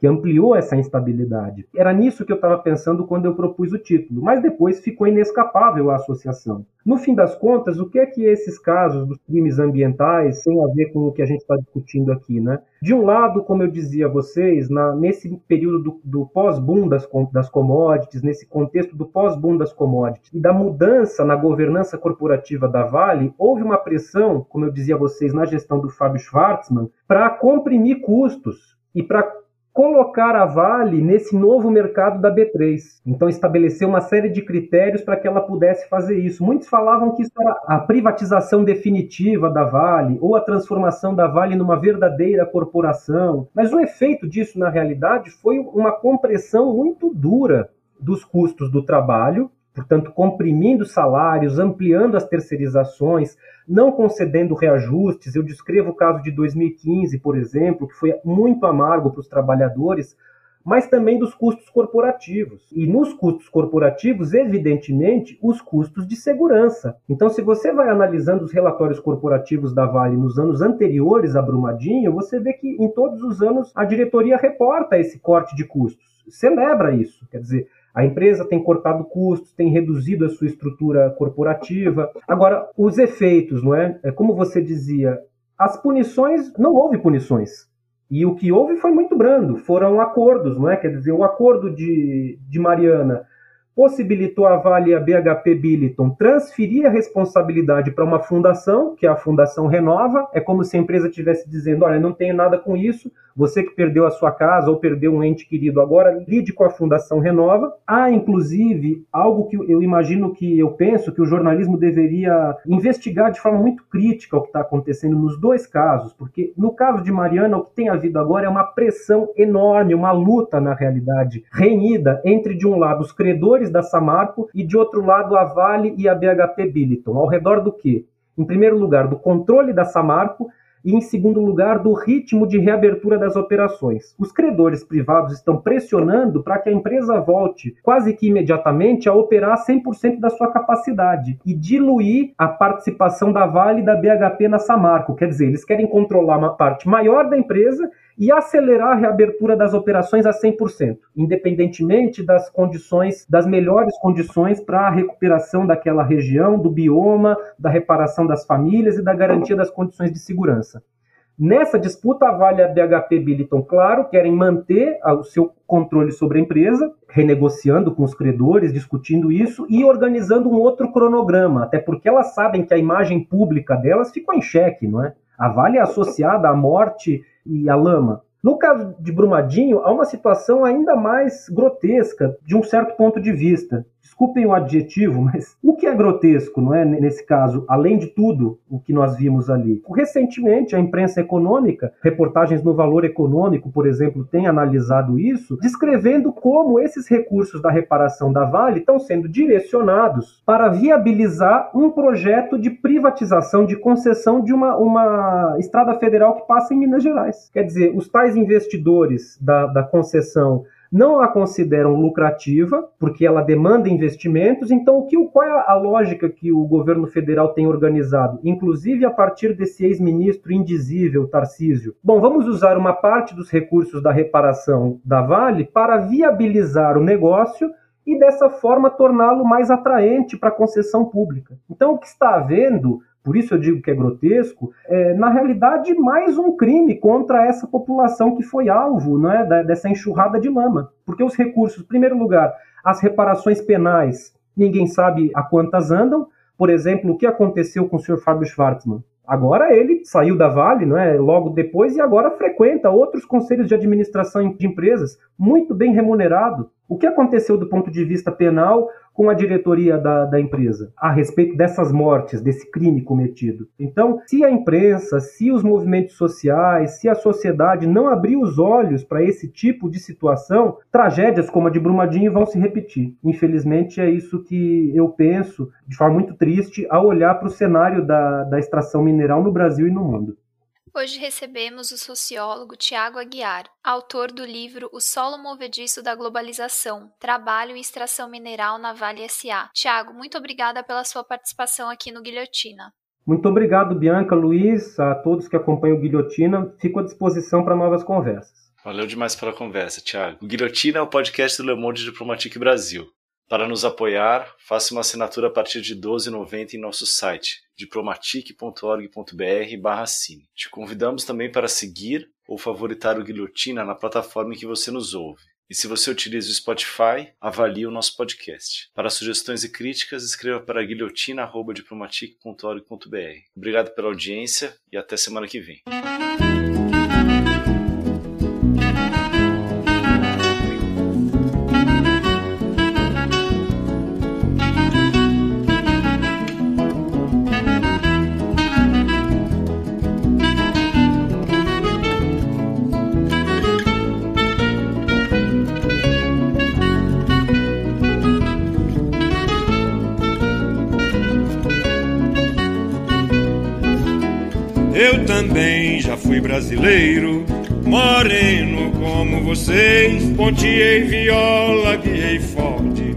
que ampliou essa instabilidade. Era nisso que eu estava pensando quando eu propus o título, mas depois ficou inescapável a associação. No fim das contas, o que é que esses casos dos crimes ambientais têm a ver com o que a gente está discutindo aqui, né? De um lado, como eu dizia a vocês, na, nesse período do, do pós-boom das, das commodities, nesse contexto do pós-boom das commodities e da mudança na governança corporativa da Vale, houve uma pressão, como eu dizia a vocês, na gestão do Fábio Schwartzman, para comprimir custos e para colocar a Vale nesse novo mercado da B3. Então estabeleceu uma série de critérios para que ela pudesse fazer isso. Muitos falavam que isso era a privatização definitiva da Vale ou a transformação da Vale numa verdadeira corporação. Mas o efeito disso na realidade foi uma compressão muito dura dos custos do trabalho portanto, comprimindo salários, ampliando as terceirizações, não concedendo reajustes. Eu descrevo o caso de 2015, por exemplo, que foi muito amargo para os trabalhadores, mas também dos custos corporativos. E nos custos corporativos, evidentemente, os custos de segurança. Então, se você vai analisando os relatórios corporativos da Vale nos anos anteriores a Brumadinho, você vê que em todos os anos a diretoria reporta esse corte de custos, celebra isso. Quer dizer, a empresa tem cortado custos, tem reduzido a sua estrutura corporativa. Agora, os efeitos, não é? é como você dizia, as punições, não houve punições. E o que houve foi muito brando, foram acordos, não é? Quer dizer, o acordo de, de Mariana possibilitou a Vale e a BHP Billiton transferir a responsabilidade para uma fundação, que é a Fundação Renova. É como se a empresa estivesse dizendo: olha, não tenho nada com isso, Você que perdeu a sua casa ou perdeu um ente querido, agora lide com a Fundação Renova. Há, inclusive, algo que eu imagino que eu penso que o jornalismo deveria investigar de forma muito crítica o que está acontecendo nos dois casos, porque no caso de Mariana, o que tem havido agora é uma pressão enorme, uma luta, na realidade, renhida entre, de um lado, os credores da Samarco e, de outro lado, a Vale e a BHP Billiton. Ao redor do quê? Em primeiro lugar, do controle da Samarco e, em segundo lugar, do ritmo de reabertura das operações. Os credores privados estão pressionando para que a empresa volte quase que imediatamente a operar 100% da sua capacidade e diluir a participação da Vale e da BHP na Samarco. Quer dizer, eles querem controlar uma parte maior da empresa e acelerar a reabertura das operações a 100%, independentemente das condições, das melhores condições para a recuperação daquela região, do bioma, da reparação das famílias e da garantia das condições de segurança. Nessa disputa, a Vale e a BHP Billiton, claro, querem manter o seu controle sobre a empresa, renegociando com os credores, discutindo isso e organizando um outro cronograma, até porque elas sabem que a imagem pública delas ficou em xeque, não é? A Vale é associada à morte e a lama. No caso de Brumadinho, há uma situação ainda mais grotesca de um certo ponto de vista. Desculpem o adjetivo, mas o que é grotesco, não é, nesse caso, além de tudo o que nós vimos ali? Recentemente, a imprensa econômica, reportagens no Valor Econômico, por exemplo, tem analisado isso, descrevendo como esses recursos da reparação da Vale estão sendo direcionados para viabilizar um projeto de privatização, de concessão de uma, uma estrada federal que passa em Minas Gerais. Quer dizer, os tais investidores da, da concessão não a consideram lucrativa, porque ela demanda investimentos. Então, o que, qual é a lógica que o governo federal tem organizado, inclusive a partir desse ex-ministro indizível, Tarcísio? Bom, vamos usar uma parte dos recursos da reparação da Vale para viabilizar o negócio e dessa forma torná-lo mais atraente para a concessão pública. Então, o que está havendo por isso eu digo que é grotesco, é, na realidade, mais um crime contra essa população que foi alvo né, dessa enxurrada de lama. Porque os recursos, em primeiro lugar, as reparações penais, ninguém sabe a quantas andam. Por exemplo, o que aconteceu com o senhor Fábio Schwartzman? Agora ele saiu da Vale, não é? Logo depois e agora frequenta outros conselhos de administração de empresas, muito bem remunerado. O que aconteceu do ponto de vista penal com a diretoria da, da empresa a respeito dessas mortes, desse crime cometido. Então, se a imprensa, se os movimentos sociais, se a sociedade não abrir os olhos para esse tipo de situação, tragédias como a de Brumadinho vão se repetir. Infelizmente, é isso que eu penso de forma muito triste ao olhar para o cenário da, da extração mineral no Brasil e no mundo. Hoje recebemos o sociólogo Tiago Aguiar, autor do livro O Solo Movediço da Globalização, Trabalho e Extração Mineral na Vale SA. Tiago, muito obrigada pela sua participação aqui no Guilhotina. Muito obrigado, Bianca, Luiz, a todos que acompanham o Guilhotina. Fico à disposição para novas conversas. Valeu demais pela conversa, Tiago. O Guilhotina é o podcast do Le Monde Diplomatique Brasil. Para nos apoiar, faça uma assinatura a partir de R$ 12,90 em nosso site, diplomatic.org.br. Te convidamos também para seguir ou favoritar o Guilhotina na plataforma em que você nos ouve. E se você utiliza o Spotify, avalie o nosso podcast. Para sugestões e críticas, escreva para guilhotina.diplomatic.org.br. Obrigado pela audiência e até semana que vem. Também já fui brasileiro, moreno como vocês. Ponteei viola, guiei forte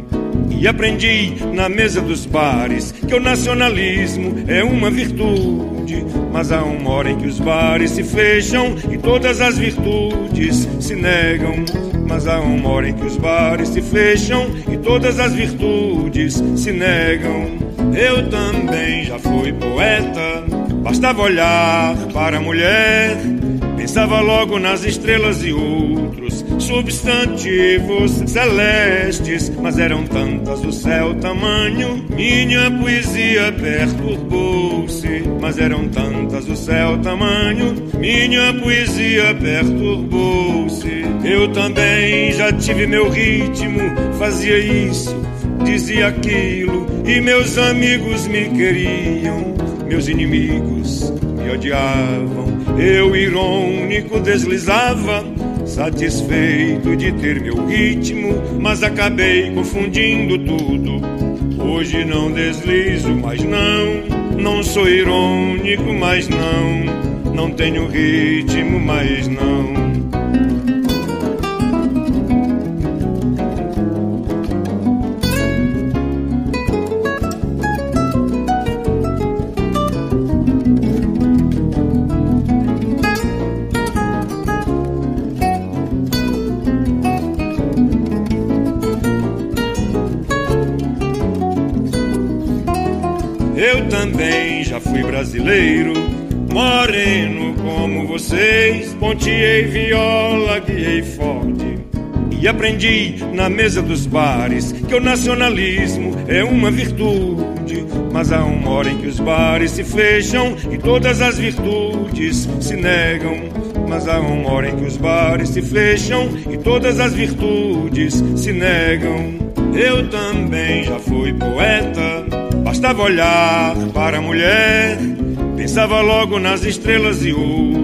e aprendi na mesa dos bares que o nacionalismo é uma virtude. Mas há uma hora em que os bares se fecham e todas as virtudes se negam. Mas há uma hora em que os bares se fecham e todas as virtudes se negam. Eu também já fui poeta Bastava olhar para a mulher, pensava logo nas estrelas e outros substantivos celestes, mas eram tantas o céu tamanho, minha poesia perturbou-se, mas eram tantas o céu tamanho, minha poesia perturbou-se. Eu também já tive meu ritmo, fazia isso, dizia aquilo, e meus amigos me queriam, meus inimigos me odiavam. Eu, irônico, deslizava, satisfeito de ter meu ritmo, mas acabei confundindo tudo. Hoje não deslizo, mas não, não sou irônico, mas não, não tenho ritmo, mas não. Ponteei viola, guiei forte. E aprendi na mesa dos bares que o nacionalismo é uma virtude. Mas há uma hora em que os bares se fecham e todas as virtudes se negam. Mas há uma hora em que os bares se fecham e todas as virtudes se negam. Eu também já fui poeta, bastava olhar para a mulher Pensava logo nas estrelas e outros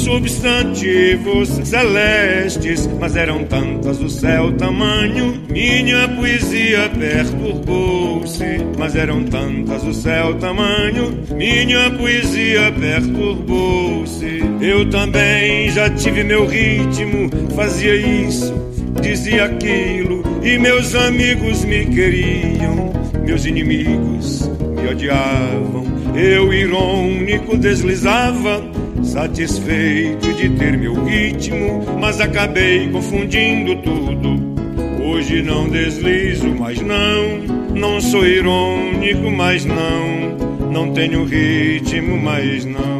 substantivos celestes, mas eram tantas o céu tamanho. Minha poesia perturbou-se, mas eram tantas o céu tamanho. Minha poesia perturbou-se. Eu também já tive meu ritmo, fazia isso, dizia aquilo, e meus amigos me queriam, meus inimigos me odiavam. Eu, irônico, deslizava, satisfeito de ter meu ritmo, mas acabei confundindo tudo. Hoje não deslizo, mas não, não sou irônico, mas não, não tenho ritmo, mas não.